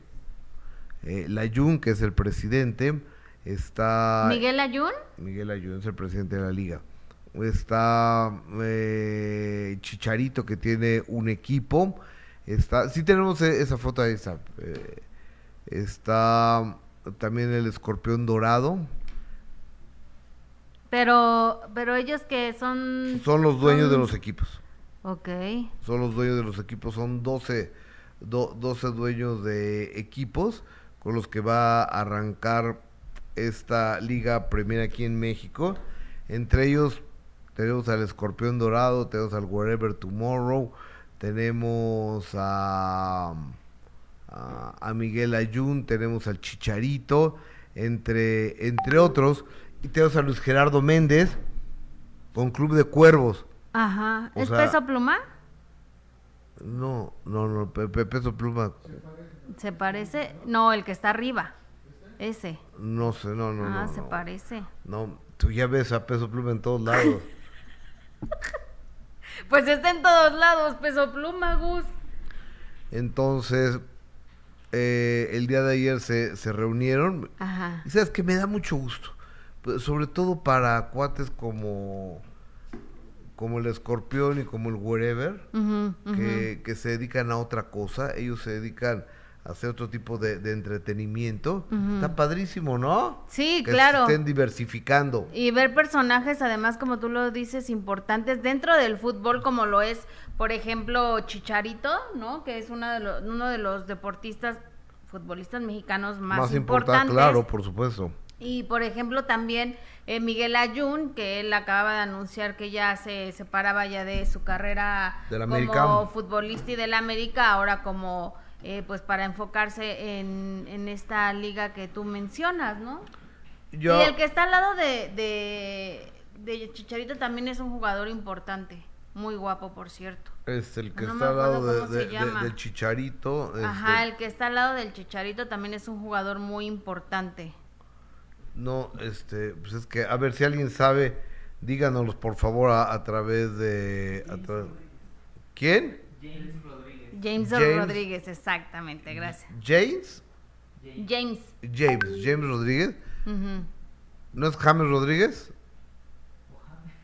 eh, Layun, que es el presidente, está... ¿Miguel Ayun? Miguel Ayun es el presidente de la liga. Está eh, Chicharito, que tiene un equipo. Está, sí tenemos e, esa foto ahí, está. Eh, está también el escorpión dorado, pero, pero ellos que son... Son los dueños de los equipos. Ok. Son los dueños de los equipos, son 12, 12 dueños de equipos con los que va a arrancar esta liga Premier aquí en México. Entre ellos tenemos al Escorpión Dorado, tenemos al Wherever Tomorrow, tenemos a, a, a Miguel Ayun, tenemos al Chicharito, entre, entre otros y tenemos a Luis Gerardo Méndez con Club de Cuervos. Ajá. ¿Es peso pluma? No, no, no, peso pluma. ¿Se parece? No, el que está arriba. Ese. No sé, no, no. Ah, se parece. No, tú ya ves a peso pluma en todos lados. pues está en todos lados, peso pluma, Gus. Entonces, eh, el día de ayer se, se reunieron. Ajá. Y sabes que me da mucho gusto. Pues, sobre todo para cuates como como el escorpión y como el wherever, que, que, se dedican a otra cosa, ellos se dedican a hacer otro tipo de, entretenimiento. Está padrísimo, ¿no? Sí, claro. estén diversificando. Y ver personajes, además, como tú lo dices, importantes dentro del fútbol, como lo es, por ejemplo, Chicharito, ¿no? Que es uno de los, uno de los deportistas, futbolistas mexicanos más, más importantes. Claro, por supuesto. Y por ejemplo también eh, Miguel Ayun, que él acababa de anunciar que ya se separaba ya de su carrera como futbolista y del América, ahora como eh, pues para enfocarse en, en, esta liga que tú mencionas, ¿no? y el que está al lado de, de, Chicharito también es un jugador importante, muy guapo por cierto. Es el que está al lado de, del Chicharito. Ajá, el que está al lado del Chicharito también es un jugador muy importante. No, este, pues es que, a ver si alguien sabe, díganos por favor a, través de... ¿Quién? James Rodríguez. James, Rodríguez, exactamente, gracias. ¿James? James. James, James Rodríguez. ¿No es James Rodríguez?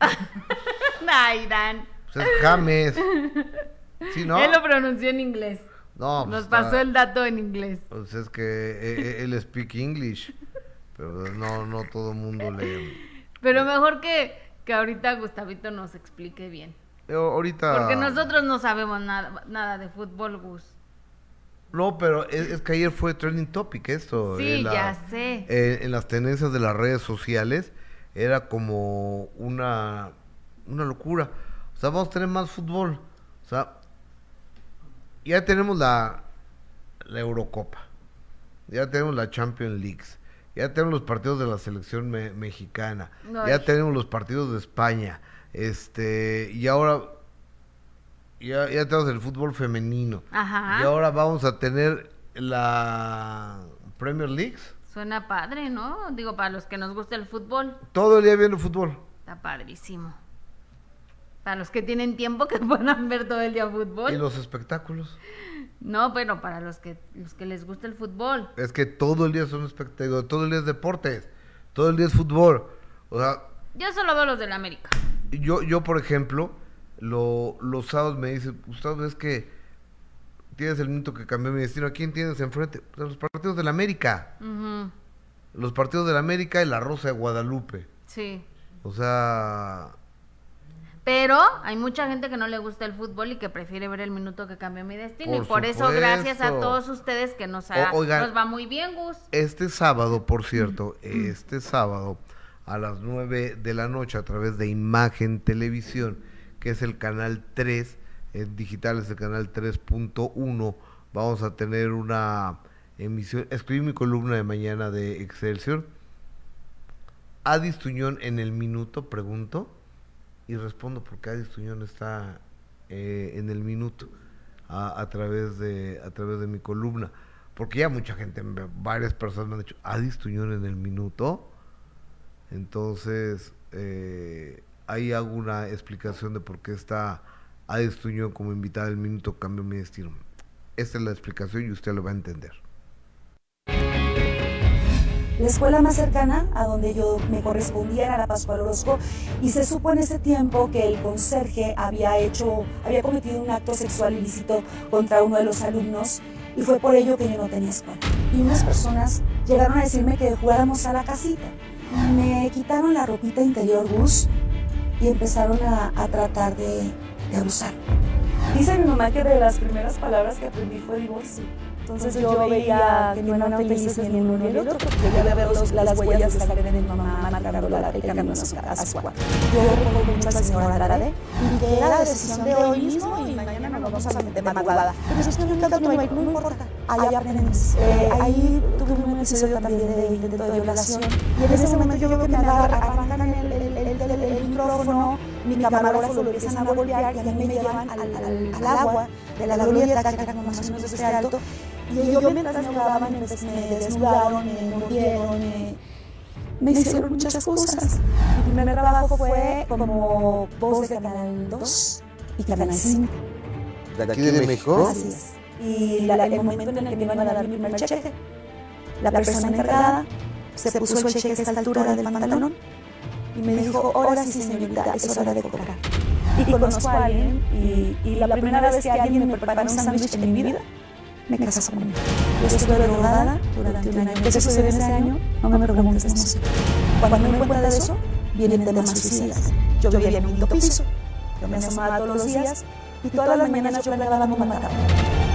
Ay, Dan. Pues es James. ¿Sí, no? Él lo pronunció en inglés. No, Nos pues pasó el dato en inglés. Pues es que eh, eh, él speak English. Pero no, no todo el mundo le... Pero mejor que, que ahorita Gustavito nos explique bien. Ahorita... Porque nosotros no sabemos nada, nada de fútbol, Gus. No, pero es, que ayer fue trending topic esto. Sí, ya sé. en las tendencias de las redes sociales era como una, una locura. O sea, vamos a tener más fútbol. O sea, ya tenemos la, la Eurocopa. Ya tenemos la Champions League ya tenemos los partidos de la selección mexicana, ya tenemos los partidos de España, este, y ahora ya, ya tenemos el fútbol femenino. Y ahora vamos a tener la Premier League. Suena padre, ¿no? Digo, para los que nos gusta el fútbol. Todo el día viendo fútbol. Está padrísimo. Para los que tienen tiempo que puedan ver todo el día fútbol. Y los espectáculos. No, bueno, para los que, los que les gusta el fútbol. Es que todo el día son espectáculos, todo el día es deportes, todo el día es fútbol. O sea, yo solo veo los del América. Yo, yo por ejemplo, lo, los sábados me dicen, Gustavo, es que tienes el minuto que cambió mi destino. ¿A quién tienes enfrente? Pues los partidos del América. Los partidos del América y la Rosa de Guadalupe. Sí. O sea, pero hay mucha gente que no le gusta el fútbol y que prefiere ver el minuto que cambió mi destino. y por eso, gracias a todos ustedes que nos, nos va muy bien, Gus. Este sábado, por cierto, este sábado a las 9 de la noche a través de Imagen Televisión, que es el canal 3, en digital es el canal 3.1, vamos a tener una emisión. Escribí mi columna de mañana de Excelsior. Adis Tuñón en el minuto, pregunto y respondo porque Adi Tuñón está eh, en el minuto a, través de a través de mi columna porque ya mucha gente varias personas me han dicho Adis Tuñón en el minuto entonces eh, ahí hago una explicación de por qué está Adis Tuñón como invitada del minuto cambio mi destino esta es la explicación y usted lo va a entender la escuela más cercana a donde yo me correspondía era la Pascual Orozco y se supo en ese tiempo que el conserje había hecho, había cometido un acto sexual ilícito contra uno de los alumnos y fue por ello que yo no tenía escuela. Y unas personas llegaron a decirme que jugáramos a la casita. Me quitaron la ropita interior bus y empezaron a, tratar de, de abusar. Dice mi mamá que de las primeras palabras que aprendí fue divorcio. Entonces yo veía que no eran felices ni el uno ni el otro, porque a ver los, las huellas de sangre de mi mamá marcando la, el camino a casa. Yo recuerdo mucho al señor Andrade y que era la decisión de hoy mismo y mañana nos vamos a meter de madrugada. Pero es que no no importa, ahí aprendemos. Eh, ahí tuve un episodio también de intento de violación. y en ese momento yo veo que me arrancan el, el, el, el, micrófono, mi camarógrafo lo empiezan a golpear y a mí me llevan al, al, al agua de la glorieta que era más o menos de este alto y yo mientras me ahogaban, me, desnudaron, me mordieron, me, hicieron muchas cosas. Mi primer trabajo fue como voz de Canal 2 y Canal 5. ¿De aquí de México? Así es. y la, el momento en el que me iban a dar mi primer cheque, la persona encargada se puso el cheque a esta altura del pantalón y me dijo, ahora sí señorita, es hora de cobrar. Y conozco a alguien y, y la primera vez que alguien me preparó un sándwich en mi vida, me casó con él. Yo estuve drogada durante un año. ¿Qué sucedió ese año? No me preguntes, no sé. Cuando me cuenta de eso, vienen temas suicidas. Yo vivía en un quinto piso. Yo me asomaba todos los días y todas las mañanas yo planeaba cómo matarme.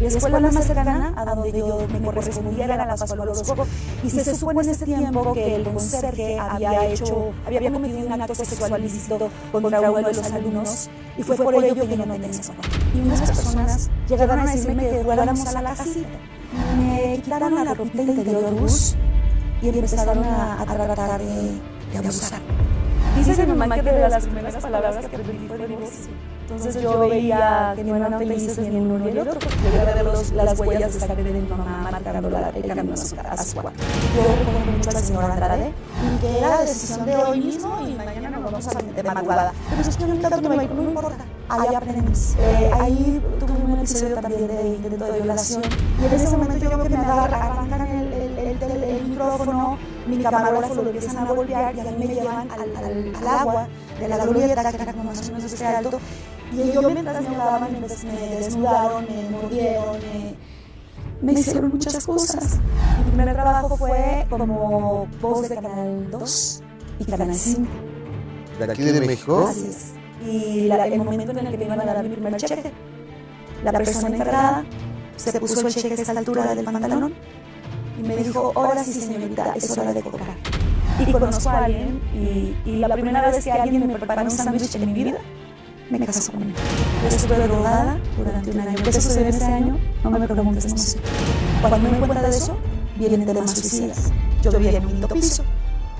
La escuela más cercana a donde yo me correspondía era la Pascual Orozco y se supone en ese tiempo que el conserje había hecho, había cometido un acto sexual ilícito contra uno de los alumnos y fue por ello que yo no tenía escuela. Y unas personas llegaron a decirme que fuéramos a la casita. Me quitaron la ropita interior bus y empezaron a, a tratar de, de abusar. Dice mi mamá que de las primeras palabras que aprendí fue divorcio. Entonces yo veía que no eran felices ni el uno ni el otro, porque yo ver los, las huellas de sangre de mi mamá marcando la, el camino a su, a su cuarto. Yo recuerdo mucho a la señora Andrade, y que era la decisión de hoy mismo y mañana nos vamos a de madrugada. Pero es que no no importa, ahí aprendemos. Eh, ahí tuve un episodio también de intento de violación, y en ese momento yo veo que me arrancan el, el, el, el, micrófono, mi camarógrafo lo empiezan a golpear y a mí me llevan al, al, al agua de la glorieta, que era como más o menos este alto, y yo mientras me daban, me, desnudaron, me mordieron, me, hicieron muchas cosas. Mi primer trabajo fue como voz de Canal 2 y Canal 5. ¿De aquí de México? Así es. Y la, el momento en el que me iban a dar mi primer cheque, la persona encargada se puso el cheque a esta altura del pantalón y me dijo, ahora sí señorita, es hora de cobrar. Y conozco a alguien y, y la primera vez que alguien me preparó un sándwich en mi vida, me casó con él. Estuve drogada durante un año. ¿Qué sucedió ese año? No me preguntes, no sé. Cuando me doy cuenta de eso, vienen temas suicidas. Yo vivía en un quinto piso.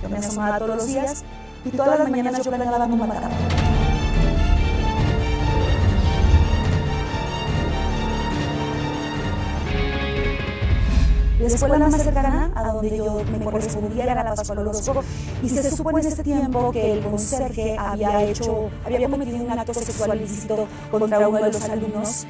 Yo me asomaba todos los días y todas las mañanas yo planeaba cómo matarme. La escuela más cercana a donde yo me correspondía era la Pascual Orozco y se supone en ese tiempo que el conserje había hecho, había cometido un acto sexual ilícito contra uno de los alumnos.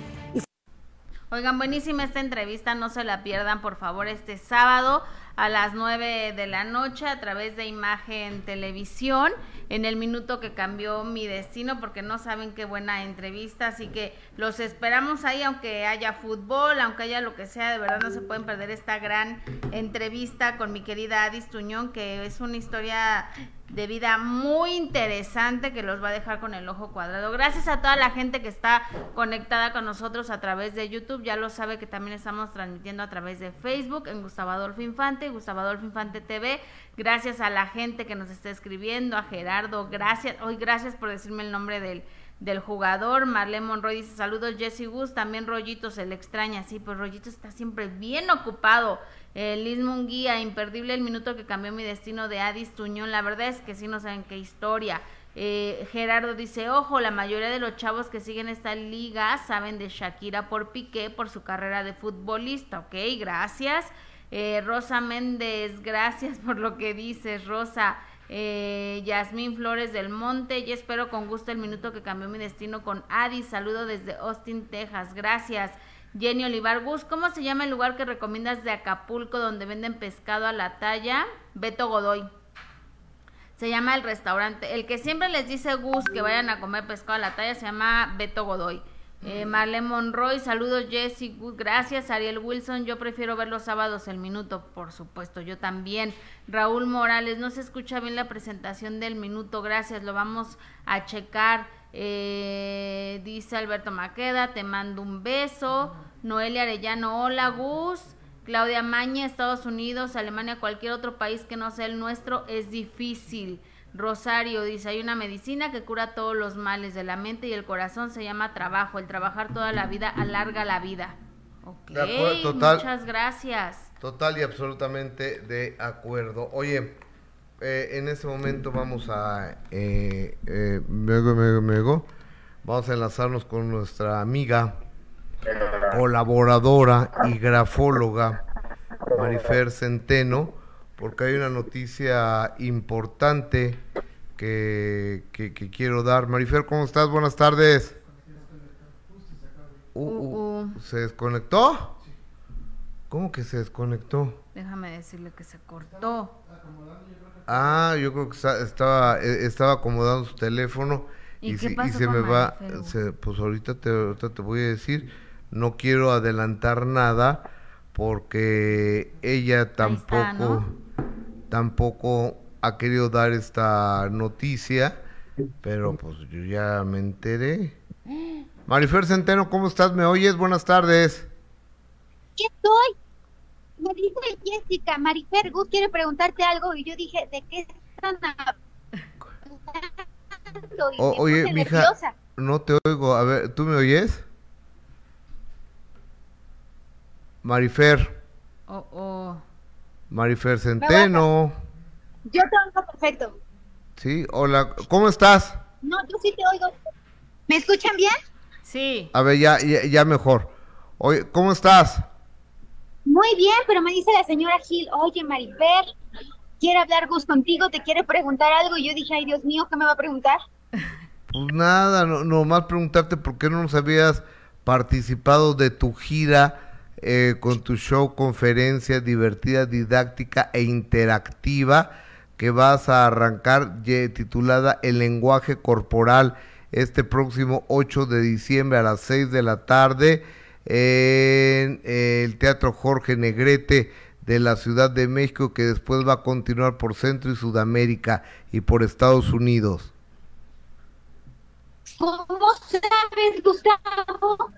Oigan, buenísima esta entrevista, no se la pierdan por favor este sábado a las 9 de la noche a través de Imagen Televisión en el minuto que cambió mi destino porque no saben qué buena entrevista, así que los esperamos ahí aunque haya fútbol, aunque haya lo que sea, de verdad no se pueden perder esta gran entrevista con mi querida Adis Tuñón que es una historia de vida muy interesante que los va a dejar con el ojo cuadrado. Gracias a toda la gente que está conectada con nosotros a través de YouTube. Ya lo sabe que también estamos transmitiendo a través de Facebook en Gustavo Adolfo Infante, Gustavo Adolfo Infante TV. Gracias a la gente que nos está escribiendo, a Gerardo, gracias. Hoy gracias por decirme el nombre del del jugador. Marlene Monroy dice saludos Jesse Gus, también Rollito se le extraña, sí, pues Rollito está siempre bien ocupado. Eh, Liz Munguía, imperdible el minuto que cambió mi destino de Adis Tuñón, la verdad es que sí no saben qué historia. Eh, Gerardo dice, ojo, la mayoría de los chavos que siguen esta liga saben de Shakira por Piqué, por su carrera de futbolista, ok, gracias. Eh, Rosa Méndez, gracias por lo que dices, Rosa. Eh, Yasmín Flores del Monte, y espero con gusto el minuto que cambió mi destino con Adi. Saludo desde Austin, Texas. Gracias. Jenny Olivar Gus, ¿cómo se llama el lugar que recomiendas de Acapulco donde venden pescado a la talla? Beto Godoy. Se llama el restaurante. El que siempre les dice Gus que vayan a comer pescado a la talla se llama Beto Godoy. Eh, Marlene Monroy, saludos Jesse, gracias Ariel Wilson, yo prefiero ver los sábados el minuto, por supuesto, yo también. Raúl Morales, no se escucha bien la presentación del minuto, gracias, lo vamos a checar. Eh, dice Alberto Maqueda, te mando un beso. Noelia Arellano, hola Gus. Claudia Maña, Estados Unidos, Alemania, cualquier otro país que no sea el nuestro, es difícil. Rosario dice, hay una medicina que cura todos los males de la mente y el corazón, se llama trabajo. El trabajar toda la vida alarga la vida. Ok, muchas gracias. Total y absolutamente de acuerdo. Oye, eh, en este momento vamos a, eh, eh, vamos a enlazarnos con nuestra amiga, colaboradora y grafóloga, Marifer Centeno porque hay una noticia importante que, que, quiero dar. Marifer, ¿cómo estás? Buenas tardes. Uh, uh, uh. ¿Se desconectó? ¿Cómo que se desconectó? Déjame decirle que se cortó. Ah, yo creo que estaba, e, estaba acomodando su teléfono y, se me va, pues ahorita te, ahorita te voy a decir, no quiero adelantar nada porque ella tampoco, tampoco ha querido dar esta noticia, pero pues yo ya me enteré. Marifer Centeno, ¿cómo estás? ¿Me oyes? Buenas tardes. ¿Qué estoy? Me dice Jessica, Marifer Gus quiere preguntarte algo y yo dije, ¿de qué están hablando? oye, mija, no te oigo. A ver, ¿tú me oyes? Marifer. Oh, oh. Marifer Centeno. Yo te oigo perfecto. Sí, hola, ¿cómo estás? No, yo sí te oigo. ¿Me escuchan bien? Sí. A ver, ya, ya, mejor. Oye, ¿cómo estás? Muy bien, pero me dice la señora Gil, oye, Marifer, quiere hablar Gus contigo, te quiere preguntar algo. Y yo dije, ay, Dios mío, ¿qué me va a preguntar? Pues nada, no, nomás preguntarte por qué no nos habías participado de tu gira eh, con tu show, conferencia divertida, didáctica e interactiva que vas a arrancar titulada El lenguaje corporal este próximo 8 de diciembre a las 6 de la tarde en el Teatro Jorge Negrete de la Ciudad de México que después va a continuar por Centro y Sudamérica y por Estados Unidos. ¿Cómo sabes, Gustavo?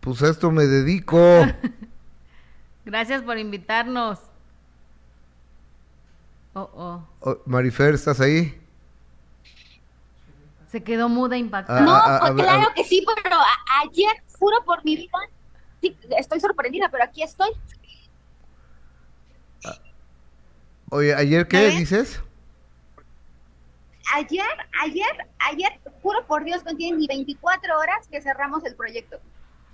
Pues a esto me dedico. Gracias por invitarnos. Oh, oh, oh. Marifer, ¿estás ahí? Se quedó muda impactada. no, ah, ah, pues claro que sí, pero ayer, juro por mi vida, sí, estoy sorprendida, pero aquí estoy. Ah. Oye, ¿ayer qué dices? Ayer, ayer, ayer, juro por Dios, no tiene ni 24 horas que cerramos el proyecto.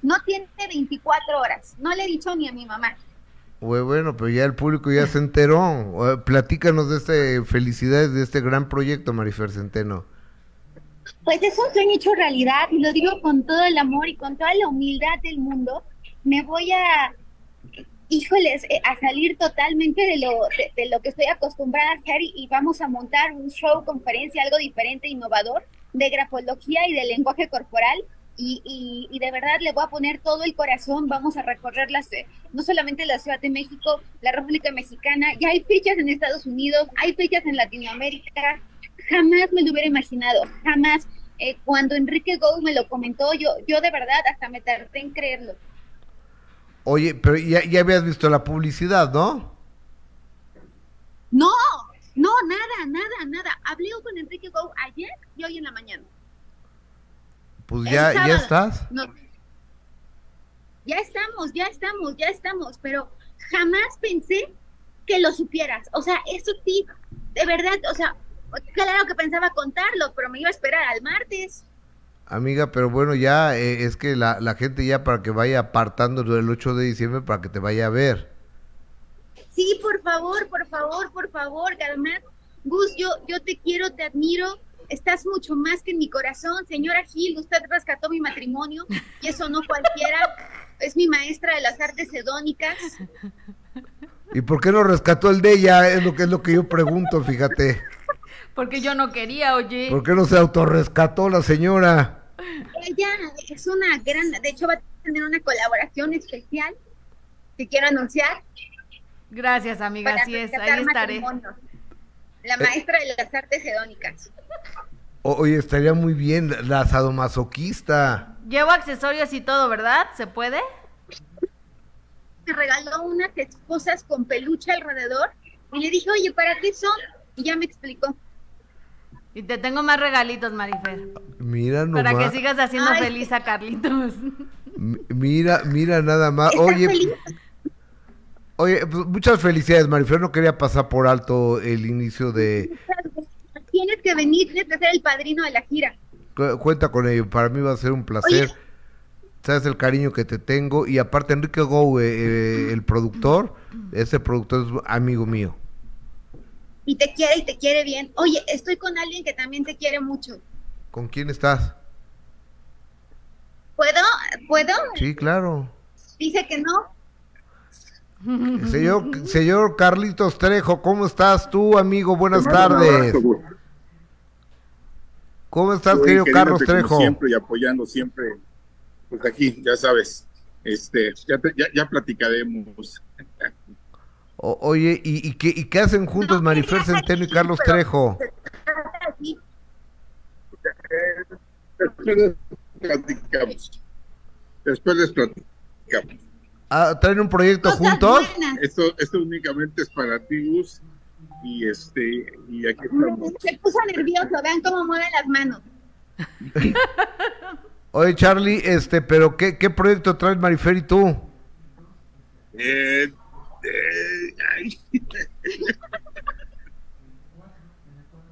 No tiene 24 horas. No le he dicho ni a mi mamá. Bueno, pero ya el público ya se enteró. Platícanos de este, felicidades de este gran proyecto, Marifer Centeno. Pues es un sueño hecho realidad y lo digo con todo el amor y con toda la humildad del mundo. Me voy a, híjoles, eh, a salir totalmente de lo, de, lo que estoy acostumbrada a hacer y, vamos a montar un show, conferencia, algo diferente, innovador, de grafología y de lenguaje corporal y, y, de verdad le voy a poner todo el corazón, vamos a recorrer las, eh, no solamente la Ciudad de México, la República Mexicana, ya hay fechas en Estados Unidos, hay fechas en Latinoamérica, jamás me lo hubiera imaginado, jamás. Eh, cuando Enrique Gómez me lo comentó, yo, yo de verdad hasta me tardé en creerlo. Oye, pero ya, ya habías visto la publicidad, ¿no? No, no, nada, nada, nada. Hablé con Enrique Gómez ayer y hoy en la mañana. Pues ya, ya estás. Ya estamos, ya estamos, ya estamos, pero jamás pensé que lo supieras. O sea, eso sí, de verdad, o sea, claro que pensaba contarlo, pero me iba a esperar al martes. Amiga, pero bueno, ya eh, es que la, la gente ya para que vaya apartando el 8 de diciembre para que te vaya a ver. Sí, por favor, por favor, por favor, además, Gus, yo, yo te quiero, te admiro, estás mucho más que en mi corazón. Señora Gil, usted rescató mi matrimonio y eso no cualquiera. Es mi maestra de las artes hedónicas. ¿Y por qué no rescató el de ella? Es lo que es lo que yo pregunto, fíjate. Porque yo no quería, oye. ¿Por qué no se autorrescató la señora? Ella es una gran, de hecho va a tener una colaboración especial que quiero anunciar. Gracias, amiga, así es, ahí estaré. La maestra de las artes hedónicas. Oye, estaría muy bien la sadomasoquista. Llevo accesorios y todo, ¿verdad? ¿Se puede? Me regaló unas esposas con peluche alrededor y le dije, oye, ¿para qué son? Y ya me explicó. Y te tengo más regalitos, Marifer. Mira nomás. Para que sigas haciendo feliz a Carlitos. mira, mira nada más. Oye, oye, pues, muchas felicidades, Marifer. No quería pasar por alto el inicio de, tienes que venir, tienes que ser el padrino de la gira. cuenta con ello, para mí va a ser un placer. Sabes el cariño que te tengo y aparte Enrique Gou, eh, eh, el productor, ese productor es amigo mío. y te quiere y te quiere bien. Oye, estoy con alguien que también te quiere mucho. ¿Con quién estás? ¿Puedo? ¿Puedo? Sí, claro. Dice que no. Señor, señor Carlitos Trejo, ¿cómo estás tú, amigo? Buenas tardes. ¿Cómo estás, querido Carlos Trejo? Siempre y apoyando siempre, pues aquí, ya sabes, este, ya, ya, platicaremos. oye, ¿y, qué, ¿y qué hacen juntos Marifer Centeno y Carlos Trejo? Después les platicamos. Después les platicamos. Ah, ¿Traen un proyecto juntos? Esto, esto únicamente es para ti, Gus. Y este, y aquí estamos. Se puso nervioso, vean cómo mueve las manos. Oye, Charlie, este, pero ¿qué, qué proyecto traes Marifer y tú? Eh, eh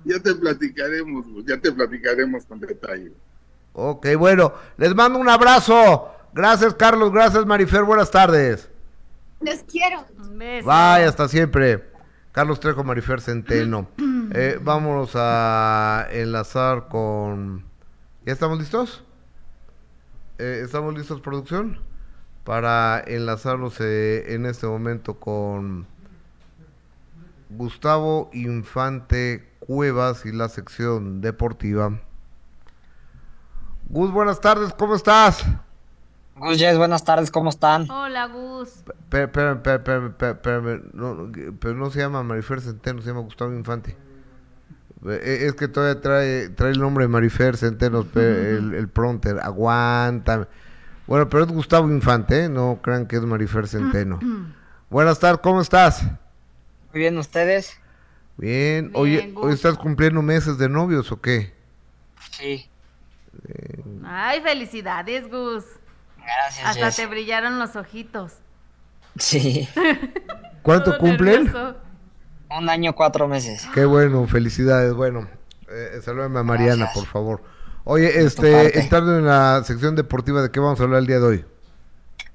ya te platicaremos, ya te platicaremos con detalle. Ok, bueno, les mando un abrazo. Gracias, Carlos. Gracias, Marifer. Buenas tardes. Les quiero. Bye, hasta siempre. Carlos Trejo, Marifer Centeno. Eh, vámonos a enlazar con... ¿Ya estamos listos? Eh, ¿Estamos listos, producción? Para enlazarnos eh, en este momento con Gustavo Infante Cuevas y la sección deportiva. Gus, buenas tardes, ¿cómo estás? Gus Jess, buenas tardes, ¿cómo están? Hola, Gus. Pero, no, pero no se llama Marifer Centeno, se llama Gustavo Infante. Eh, es que todavía trae, trae el nombre de Marifer Centeno, el, el pronter, aguanta. Bueno, pero es Gustavo Infante, ¿eh? no crean que es Marifer Centeno. Buenas tardes, ¿cómo estás? Muy bien, ¿ustedes? Bien, oye, ¿hoy estás cumpliendo meses de novios o qué? Sí. Ay, felicidades, Gus. Gracias. Hasta te brillaron los ojitos. Sí. ¿Cuánto cumplen? Un año, cuatro meses. Qué bueno, felicidades. Bueno, eh, salúdame a Mariana, por favor. Oye, este, entrando en la sección deportiva, ¿de qué vamos a hablar el día de hoy?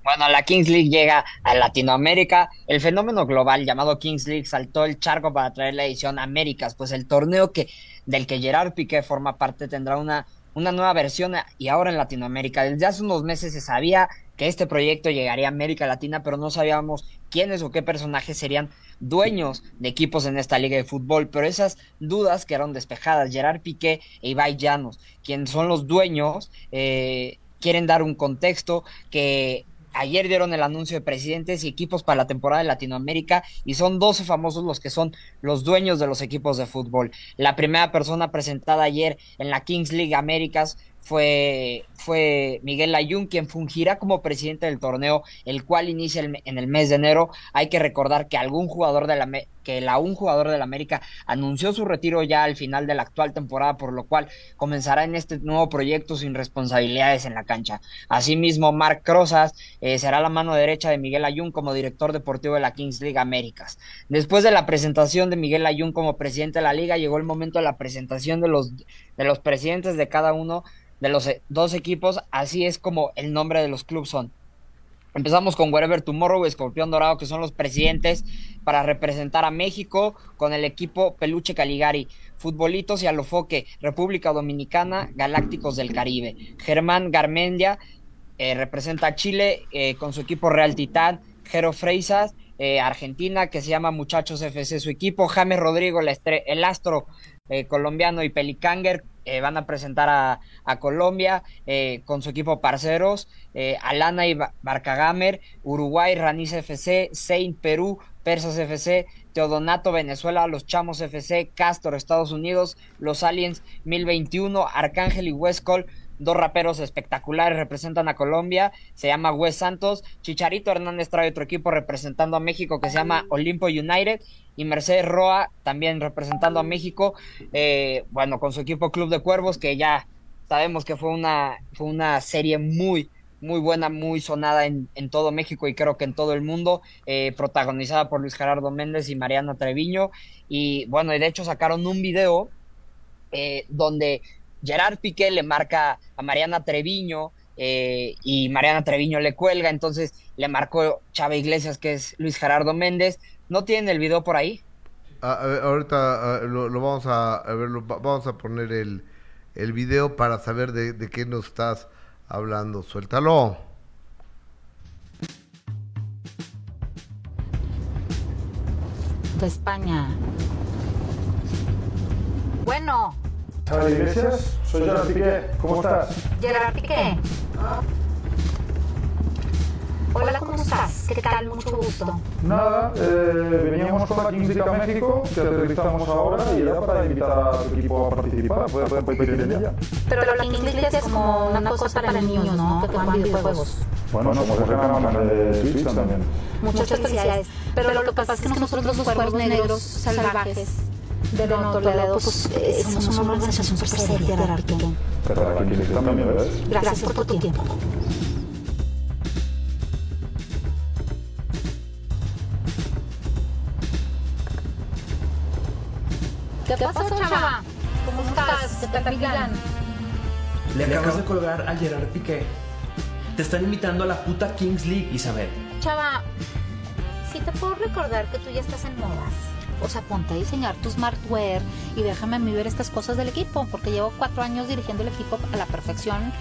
Bueno, la Kings League llega a Latinoamérica. El fenómeno global llamado Kings League saltó el charco para traer la edición Américas, pues el torneo que del que Gerard Piqué forma parte tendrá una una nueva versión y ahora en Latinoamérica. Desde hace unos meses se sabía que este proyecto llegaría a América Latina, pero no sabíamos quiénes o qué personajes serían dueños de equipos en esta liga de fútbol, pero esas dudas quedaron despejadas. Gerard Piqué e Ibai Llanos, quienes son los dueños, eh, quieren dar un contexto que Ayer dieron el anuncio de presidentes y equipos para la temporada de Latinoamérica y son 12 famosos los que son los dueños de los equipos de fútbol. La primera persona presentada ayer en la Kings League Américas fue, fue Miguel Ayun, quien fungirá como presidente del torneo, el cual inicia en el mes de enero. Hay que recordar que algún jugador de la que la un jugador del América anunció su retiro ya al final de la actual temporada, por lo cual comenzará en este nuevo proyecto sin responsabilidades en la cancha. Asimismo, Marc Crozas eh, será la mano derecha de Miguel Ayun como director deportivo de la Kings League Américas. Después de la presentación de Miguel Ayun como presidente de la liga, llegó el momento de la presentación de los, de los presidentes de cada uno de los eh, dos equipos, así es como el nombre de los clubes son. Empezamos con Wherever Tomorrow, Escorpión Dorado, que son los presidentes para representar a México con el equipo Peluche Caligari, Futbolitos y Alofoque, República Dominicana, Galácticos del Caribe. Germán Garmendia eh, representa a Chile eh, con su equipo Real Titán, Jero Freisas, Argentina, que se llama Muchachos FC, su equipo, James Rodrigo, el astro colombiano y Pelicanger eh, van a presentar a, Colombia eh, con su equipo parceros, eh, Alana y Barcagamer, Uruguay, Ranis FC, Saint Perú, Persas FC, Teodonato Venezuela, Los Chamos FC, Castor Estados Unidos, Los Aliens 1021, Arcángel y Westcol, dos raperos espectaculares representan a Colombia, se llama Wes Santos, Chicharito Hernández trae otro equipo representando a México que se llama Olimpo United y Mercedes Roa también representando a México, eh, bueno, con su equipo Club de Cuervos que ya sabemos que fue una, fue una serie muy, muy buena, muy sonada en, en, todo México y creo que en todo el mundo, eh, protagonizada por Luis Gerardo Méndez y Mariana Treviño. Y bueno, y de hecho sacaron un video eh, donde Gerard Piqué le marca a Mariana Treviño eh, y Mariana Treviño le cuelga, entonces le marcó Chava Iglesias, que es Luis Gerardo Méndez. ¿No tienen el video por ahí? ahorita lo, vamos a, ver, vamos a poner el, el video para saber de, de qué nos estás hablando. Suéltalo. De España. Bueno. Sara Iglesias, soy Gerard Piqué. ¿Cómo estás? Gerard Piqué. Hola, ¿cómo estás? ¿Qué tal? Mucho gusto. Nada, eh, veníamos con la a México, que aterrizamos ahora y era para invitar a tu equipo a participar, puede participar en ella. Pero la Kings League es como una cosa para niños, ¿no? Que juegan videojuegos. Bueno, somos el canal de Switch también. Muchas felicidades. Pero lo que pasa es que nosotros los cuervos negros salvajes de Don Toledo, pues, eh, somos una organización súper seria, League también, ¿verdad? Gracias por tu tiempo. ¿Qué pasó, chava? ¿Cómo estás? ¿Qué te Le acabas de colgar a Gerard Piqué. Te están invitando a la puta Kings League, Isabel. Chava, si te puedo recordar que tú ya estás en modas. O sea, ponte a diseñar tu smartware y déjame a mí ver estas cosas del equipo, porque llevo cuatro años dirigiendo el equipo a la perfección,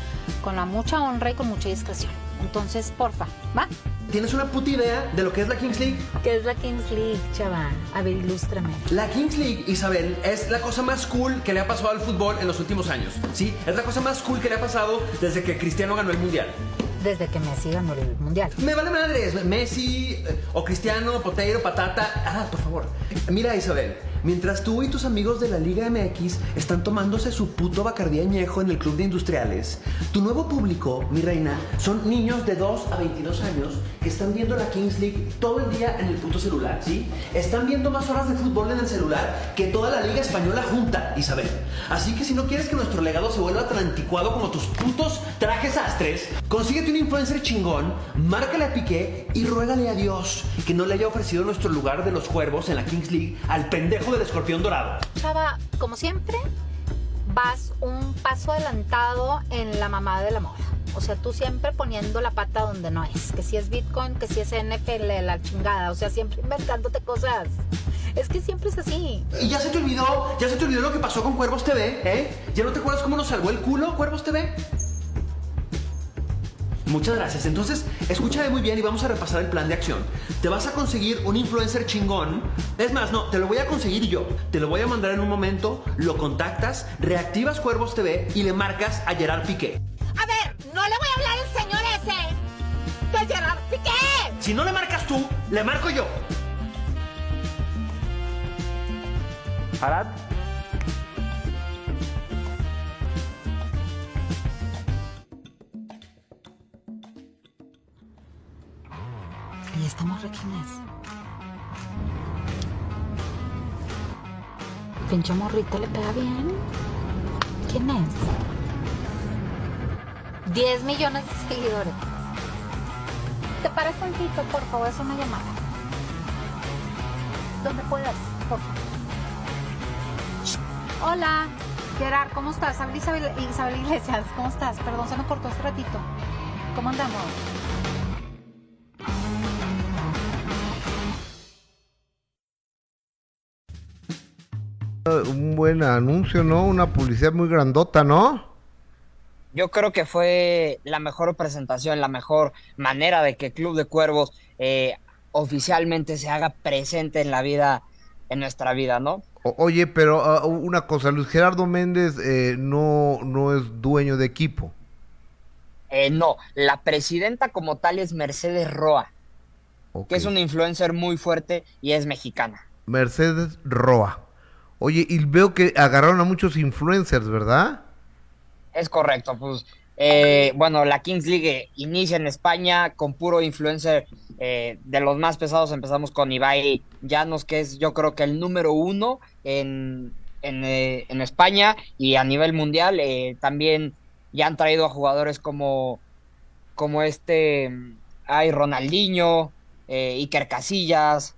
con la mucha honra y con mucha discreción. Entonces, porfa, ¿va? ¿Tienes una puta idea de lo que es la Kings League? ¿Qué es la Kings League, chava? A ver, ilústrame. La Kings League, Isabel, es la cosa más cool que le ha pasado al fútbol en los últimos años. Sí, es la cosa más cool que le ha pasado desde que Cristiano ganó el Mundial desde que Messi ganó el mundial. Me vale madres, Messi eh, o Cristiano, Poteiro, Patata. Ah, por favor. Mira, Isabel, mientras tú y tus amigos de la Liga MX están tomándose su puto bacardía añejo en el club de industriales, tu nuevo público, mi reina, son niños de 2 a 22 años que están viendo la Kings League todo el día en el puto celular, ¿sí? Están viendo más horas de fútbol en el celular que toda la Liga Española junta, Isabel. Así que si no quieres que nuestro legado se vuelva tan anticuado como tus putos trajes astres, consíguete un influencer chingón, márcale a Piqué y ruégale a Dios que no le haya ofrecido nuestro lugar de los cuervos en la Kings League al pendejo del escorpión dorado. Chava, como siempre, vas un paso adelantado en la mamá de la moda. O sea, tú siempre poniendo la pata donde no es. Que si es Bitcoin, que si es NFL, la chingada. O sea, siempre inventándote cosas. Es que siempre es así. Y ya se te olvidó, ya se te olvidó lo que pasó con Cuervos TV, ¿eh? ¿Ya no te acuerdas cómo nos salvó el culo Cuervos TV? Muchas gracias. Entonces, escúchame muy bien y vamos a repasar el plan de acción. Te vas a conseguir un influencer chingón. Es más, no, te lo voy a conseguir yo. Te lo voy a mandar en un momento, lo contactas, reactivas Cuervos TV y le marcas a Gerard Piqué. A ver, no le voy a hablar al señor ese de Gerard Piqué. Si no le marcas tú, le marco yo. Arad. ¿Y esta morra quién es? Pinche morrito le pega bien. ¿Quién es? 10 millones de seguidores. ¿Te paras tantito, por favor? Es una llamada. ¿Dónde puedas? Por favor. Hola, Gerard, ¿cómo estás? Isabel, Isabel Iglesias, ¿cómo estás? Perdón, se me cortó hace ratito. ¿Cómo andamos? Un buen anuncio, ¿no? Una publicidad muy grandota, ¿no? Yo creo que fue la mejor presentación, la mejor manera de que Club de Cuervos eh, oficialmente se haga presente en la vida, en nuestra vida, ¿no? oye, pero ah, una cosa, Luis Gerardo Méndez eh, no, no es dueño de equipo. Eh, no, la presidenta como tal es Mercedes Roa, que es una influencer muy fuerte y es mexicana. Mercedes Roa. Oye, y veo que agarraron a muchos influencers, ¿verdad? Es correcto, pues eh, bueno, la Kings League inicia en España con puro influencer eh, de los más pesados. Empezamos con Ibai Llanos, que es yo creo que el número uno en, en, eh, en España y a nivel mundial. también ya han traído a jugadores como, como este, hay Ronaldinho, Iker Casillas,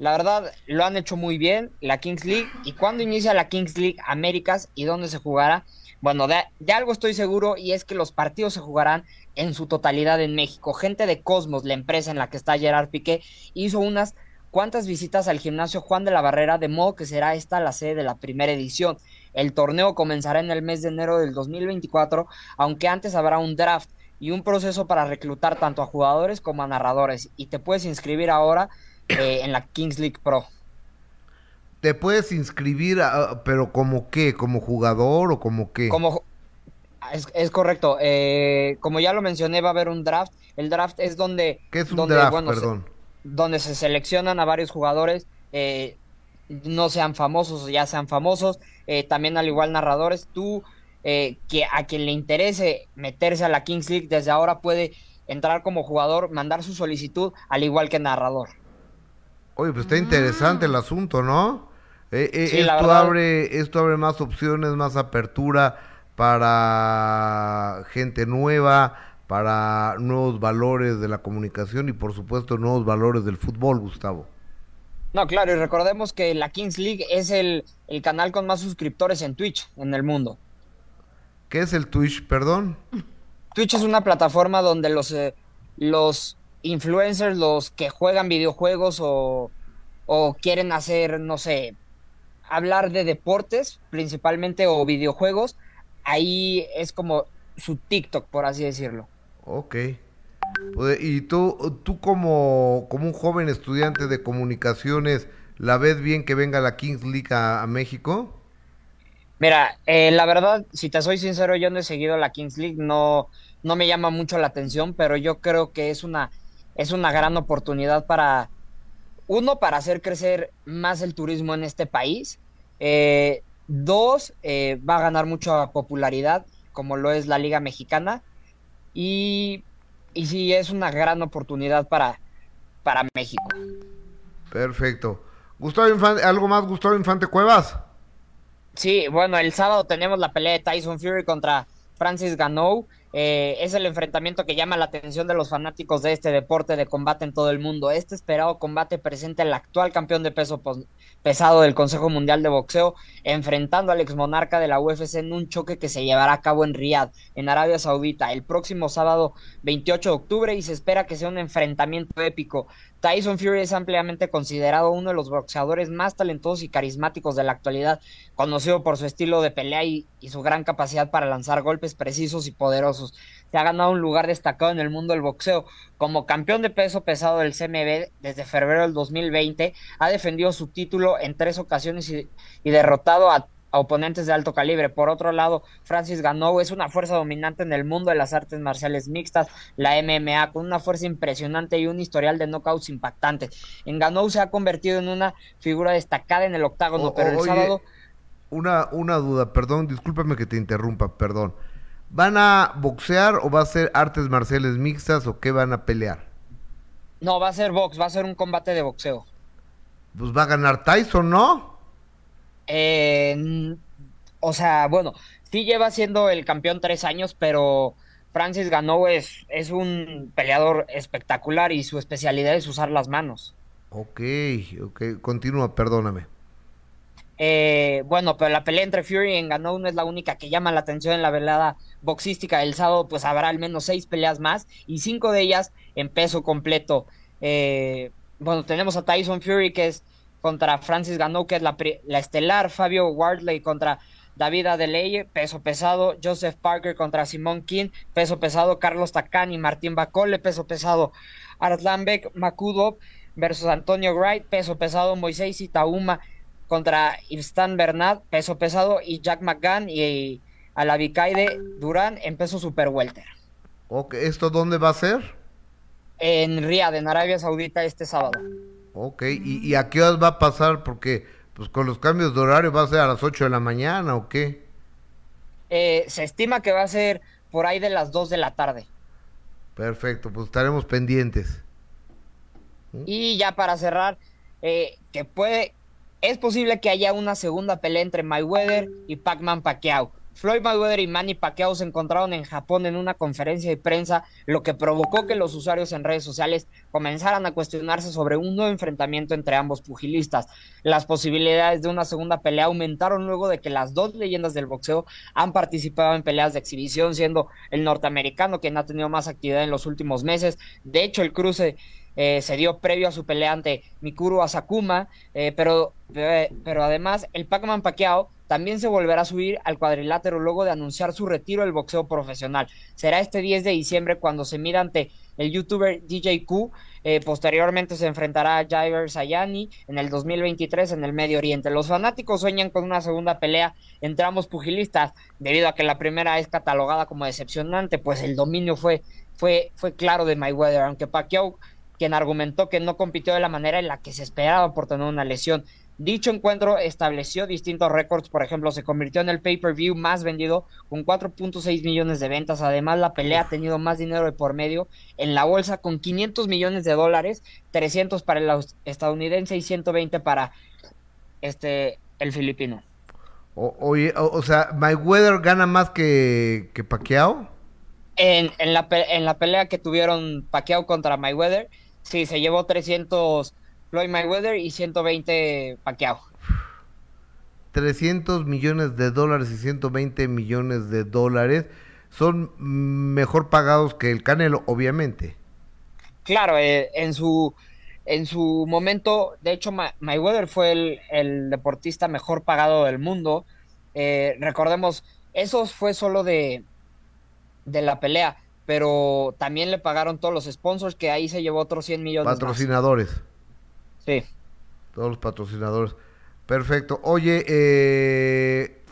la verdad, lo han hecho muy bien, la Kings League. ¿Y cuándo inicia la Kings League Américas y dónde se jugará? Bueno, de, algo estoy seguro y es que los partidos se jugarán en su totalidad en México. Gente de Cosmos, la empresa en la que está Gerard Piqué, hizo unas cuántas visitas al gimnasio Juan de la Barrera, de modo que será esta la sede de la primera edición. El torneo comenzará en el mes de enero del 2024, aunque antes habrá un draft y un proceso para reclutar tanto a jugadores como a narradores. Y te puedes inscribir ahora eh, en la Kings League Pro. ¿Te puedes inscribir, pero como qué? ¿Como jugador o como qué? Como, es, correcto. Eh, como ya lo mencioné, va a haber un draft. El draft es donde... ¿Qué es un donde, draft, perdón? donde se seleccionan a varios jugadores, eh, no sean famosos o ya sean famosos. también al igual narradores. Tú eh, que a quien le interese meterse a la Kings League desde ahora puede entrar como jugador, mandar su solicitud, al igual que narrador. Oye, pues está interesante el asunto, ¿no? Eh, eh, esto, abre, esto abre más opciones, más apertura para gente nueva, para nuevos valores de la comunicación y por supuesto nuevos valores del fútbol, Gustavo. No, claro, y recordemos que la Kings League es el canal con más suscriptores en Twitch en el mundo. ¿Qué es el Twitch, perdón? Twitch es una plataforma donde los, eh, los influencers, los que juegan videojuegos o, quieren hacer, no sé, hablar de deportes principalmente o videojuegos, ahí es como su TikTok, por así decirlo. Ok. ¿Y tú, tú como, como un joven estudiante de comunicaciones, la ves bien que venga la Kings League a México? Mira, eh, la verdad, si te soy sincero, yo no he seguido la Kings League, no, no me llama mucho la atención, pero yo creo que es una, es una gran oportunidad para, uno, para hacer crecer más el turismo en este país, eh, dos, eh, va a ganar mucha popularidad, como lo es la Liga Mexicana, y, y sí, es una gran oportunidad para, para México. Perfecto. Gustavo Infante, ¿algo más, Gustavo Infante Cuevas? Sí, bueno, el sábado tenemos la pelea de Tyson Fury contra Francis Ganou. Eh, es el enfrentamiento que llama la atención de los fanáticos de este deporte de combate en todo el mundo. Este esperado combate presenta el actual campeón de peso pesado del Consejo Mundial de Boxeo, enfrentando al ex monarca de la UFC en un choque que se llevará a cabo en Riyadh, en Arabia Saudita, el próximo sábado 28 de octubre y se espera que sea un enfrentamiento épico. Tyson Fury es ampliamente considerado uno de los boxeadores más talentosos y carismáticos de la actualidad, conocido por su estilo de pelea y, su gran capacidad para lanzar golpes precisos y poderosos. Se ha ganado un lugar destacado en el mundo del boxeo. Como campeón de peso pesado del CMB desde febrero del 2020, ha defendido su título en tres ocasiones y derrotado a a oponentes de alto calibre. Por otro lado, Francis Ganou es una fuerza dominante en el mundo de las artes marciales mixtas, la MMA, con una fuerza impresionante y un historial de knockouts impactantes. En Ganou se ha convertido en una figura destacada en el octágono, pero el sábado... Una, una duda, perdón, discúlpame que te interrumpa, perdón. ¿Van a boxear o va a ser artes marciales mixtas o qué van a pelear? No, va a ser box, va a ser un combate de boxeo. Pues va a ganar Tyson, ¿no? Eh, o sea, bueno, sí lleva siendo el campeón tres años, pero Francis ganó es, es un peleador espectacular y su especialidad es usar las manos. Ok, ok, continúa, perdóname. Eh, bueno, pero la pelea entre Fury y Ganou no es la única que llama la atención en la velada boxística del sábado, pues habrá al menos seis peleas más y cinco de ellas en peso completo. Eh, bueno, tenemos a Tyson Fury, que es contra Francis Ganou, que es la, estelar, Fabio Wardley contra David Adeleye, peso pesado, Joseph Parker contra Simon King, peso pesado, Carlos Takani, Martín Bacole, peso pesado, Beck, Makudov versus Antonio Wright, peso pesado, Moisés Itauma contra Ivstan Bernat, peso pesado, y Jack McGann y Alavicaide Durán en peso super welter. ¿Esto dónde va a ser? En Riyadh, en Arabia Saudita, este sábado. Ok, ¿Y, a qué horas va a pasar? Porque pues con los cambios de horario va a ser a las 8 de la mañana o qué? Eh, se estima que va a ser por ahí de las 2 de la tarde. Perfecto, pues estaremos pendientes. ¿Mm? Y ya para cerrar, eh, que puede, es posible que haya una segunda pelea entre Mayweather y Pac-Man Pacquiao. Floyd Mayweather y Manny Pacquiao se encontraron en Japón en una conferencia de prensa, lo que provocó que los usuarios en redes sociales comenzaran a cuestionarse sobre un nuevo enfrentamiento entre ambos pugilistas. Las posibilidades de una segunda pelea aumentaron luego de que las dos leyendas del boxeo han participado en peleas de exhibición, siendo el norteamericano quien ha tenido más actividad en los últimos meses. De hecho, el cruce eh, se dio previo a su pelea ante Mikuru Asakuma, eh, pero, eh, pero además el Pac-Man Pacquiao también se volverá a subir al cuadrilátero luego de anunciar su retiro del boxeo profesional. Será este 10 de diciembre cuando se mira ante el youtuber DJ Q. posteriormente se enfrentará a Jair Sayani en el 2023 en el Medio Oriente. Los fanáticos sueñan con una segunda pelea entre ambos pugilistas, debido a que la primera es catalogada como decepcionante, pues el dominio fue, fue, fue claro de Mayweather, aunque Pacquiao quien argumentó que no compitió de la manera en la que se esperaba por tener una lesión. Dicho encuentro estableció distintos récords, por ejemplo, se convirtió en el pay-per-view más vendido con 4.6 millones de ventas. Además, la pelea ha tenido más dinero de por medio en la bolsa con 500 millones de dólares, 300 para el estadounidense y 120 para este el filipino. O, oye, o, sea, Mayweather gana más que, que Pacquiao. En, en, la, en la pelea que tuvieron Pacquiao contra Mayweather, Sí, se llevó 300 Floyd Mayweather y 120 Pacquiao. 300 millones de dólares y 120 millones de dólares son mejor pagados que el Canelo, obviamente. Claro, eh, en su en su momento, de hecho, Mayweather fue el, deportista mejor pagado del mundo. Eh, recordemos, eso fue solo de, de la pelea pero también le pagaron todos los sponsors, que ahí se llevó otros 100 millones. Patrocinadores. Sí. Todos los patrocinadores. Perfecto. Oye, eh,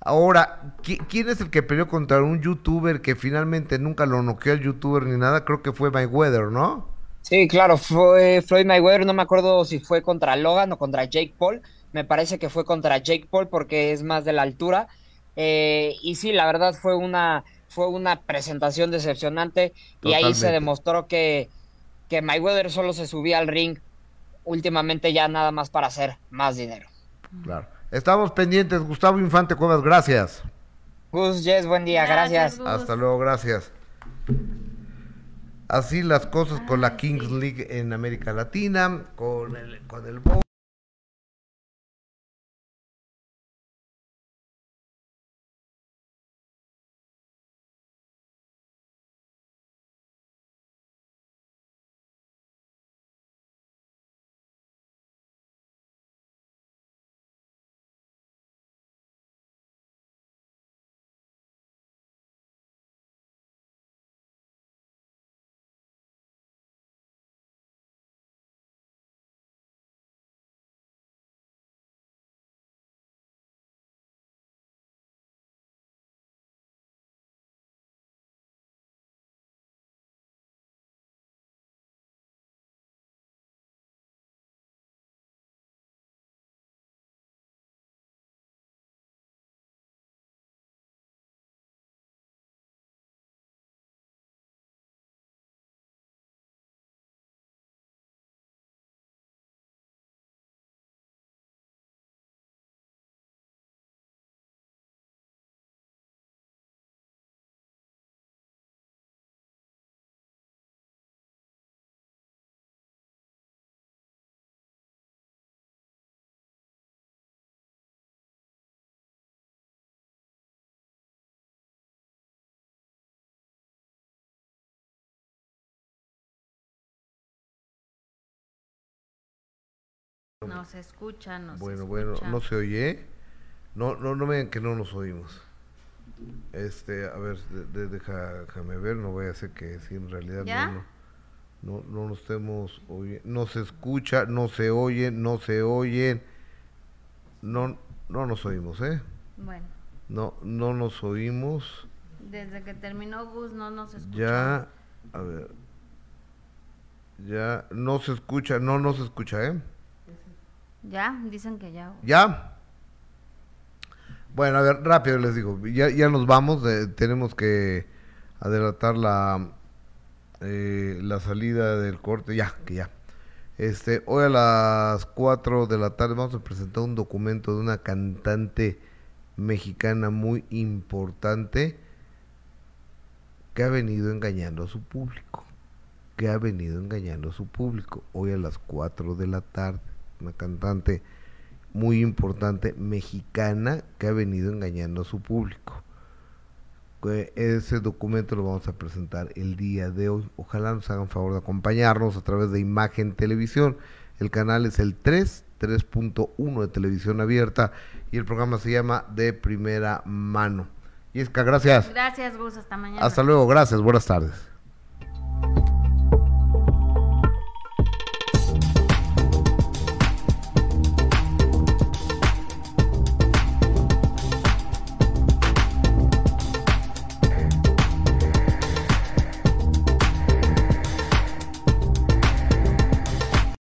ahora, ¿quién es el que peleó contra un youtuber que finalmente nunca lo noqueó al youtuber ni nada? Creo que fue Mayweather, ¿no? Sí, claro, fue Floyd Mayweather, no me acuerdo si fue contra Logan o contra Jake Paul, me parece que fue contra Jake Paul porque es más de la altura. Eh, y sí, la verdad fue una fue una presentación decepcionante y ahí se demostró que, que Mayweather solo se subía al ring últimamente ya nada más para hacer más dinero. Claro. Estamos pendientes, Gustavo Infante Cuevas, gracias. Gus, Jess, buen día, gracias. Hasta luego, gracias. Así las cosas con la Kings League en América Latina, con el, con el No se escucha, no bueno, se Bueno, bueno, no se oye. No, no, no vean que no nos oímos. Este, a ver, déjame ver, no voy a hacer que si en realidad no, no, no, nos estemos oyendo. No se escucha, no se oye, no se oyen. No, no nos oímos, ¿eh? Bueno. No, no nos oímos. Desde que terminó Gus no nos escucha. Ya, a ver. Ya, no se escucha, no nos escucha, ¿eh? Ya, dicen que ya. ¿Ya? Bueno, a ver, rápido les digo, ya, ya nos vamos, eh, tenemos que adelantar la, eh, la salida del corte, ya, que ya. Este, hoy a las 4 de la tarde vamos a presentar un documento de una cantante mexicana muy importante que ha venido engañando a su público, que ha venido engañando a su público, hoy a las 4 de la tarde una cantante muy importante mexicana que ha venido engañando a su público. ese documento lo vamos a presentar el día de hoy. Ojalá nos hagan favor de acompañarnos a través de Imagen Televisión. El canal es el 3, 3.1 de televisión abierta y el programa se llama De Primera Mano. Yesca, gracias. Gracias, Gus. Hasta mañana. Hasta luego. Gracias. Buenas tardes.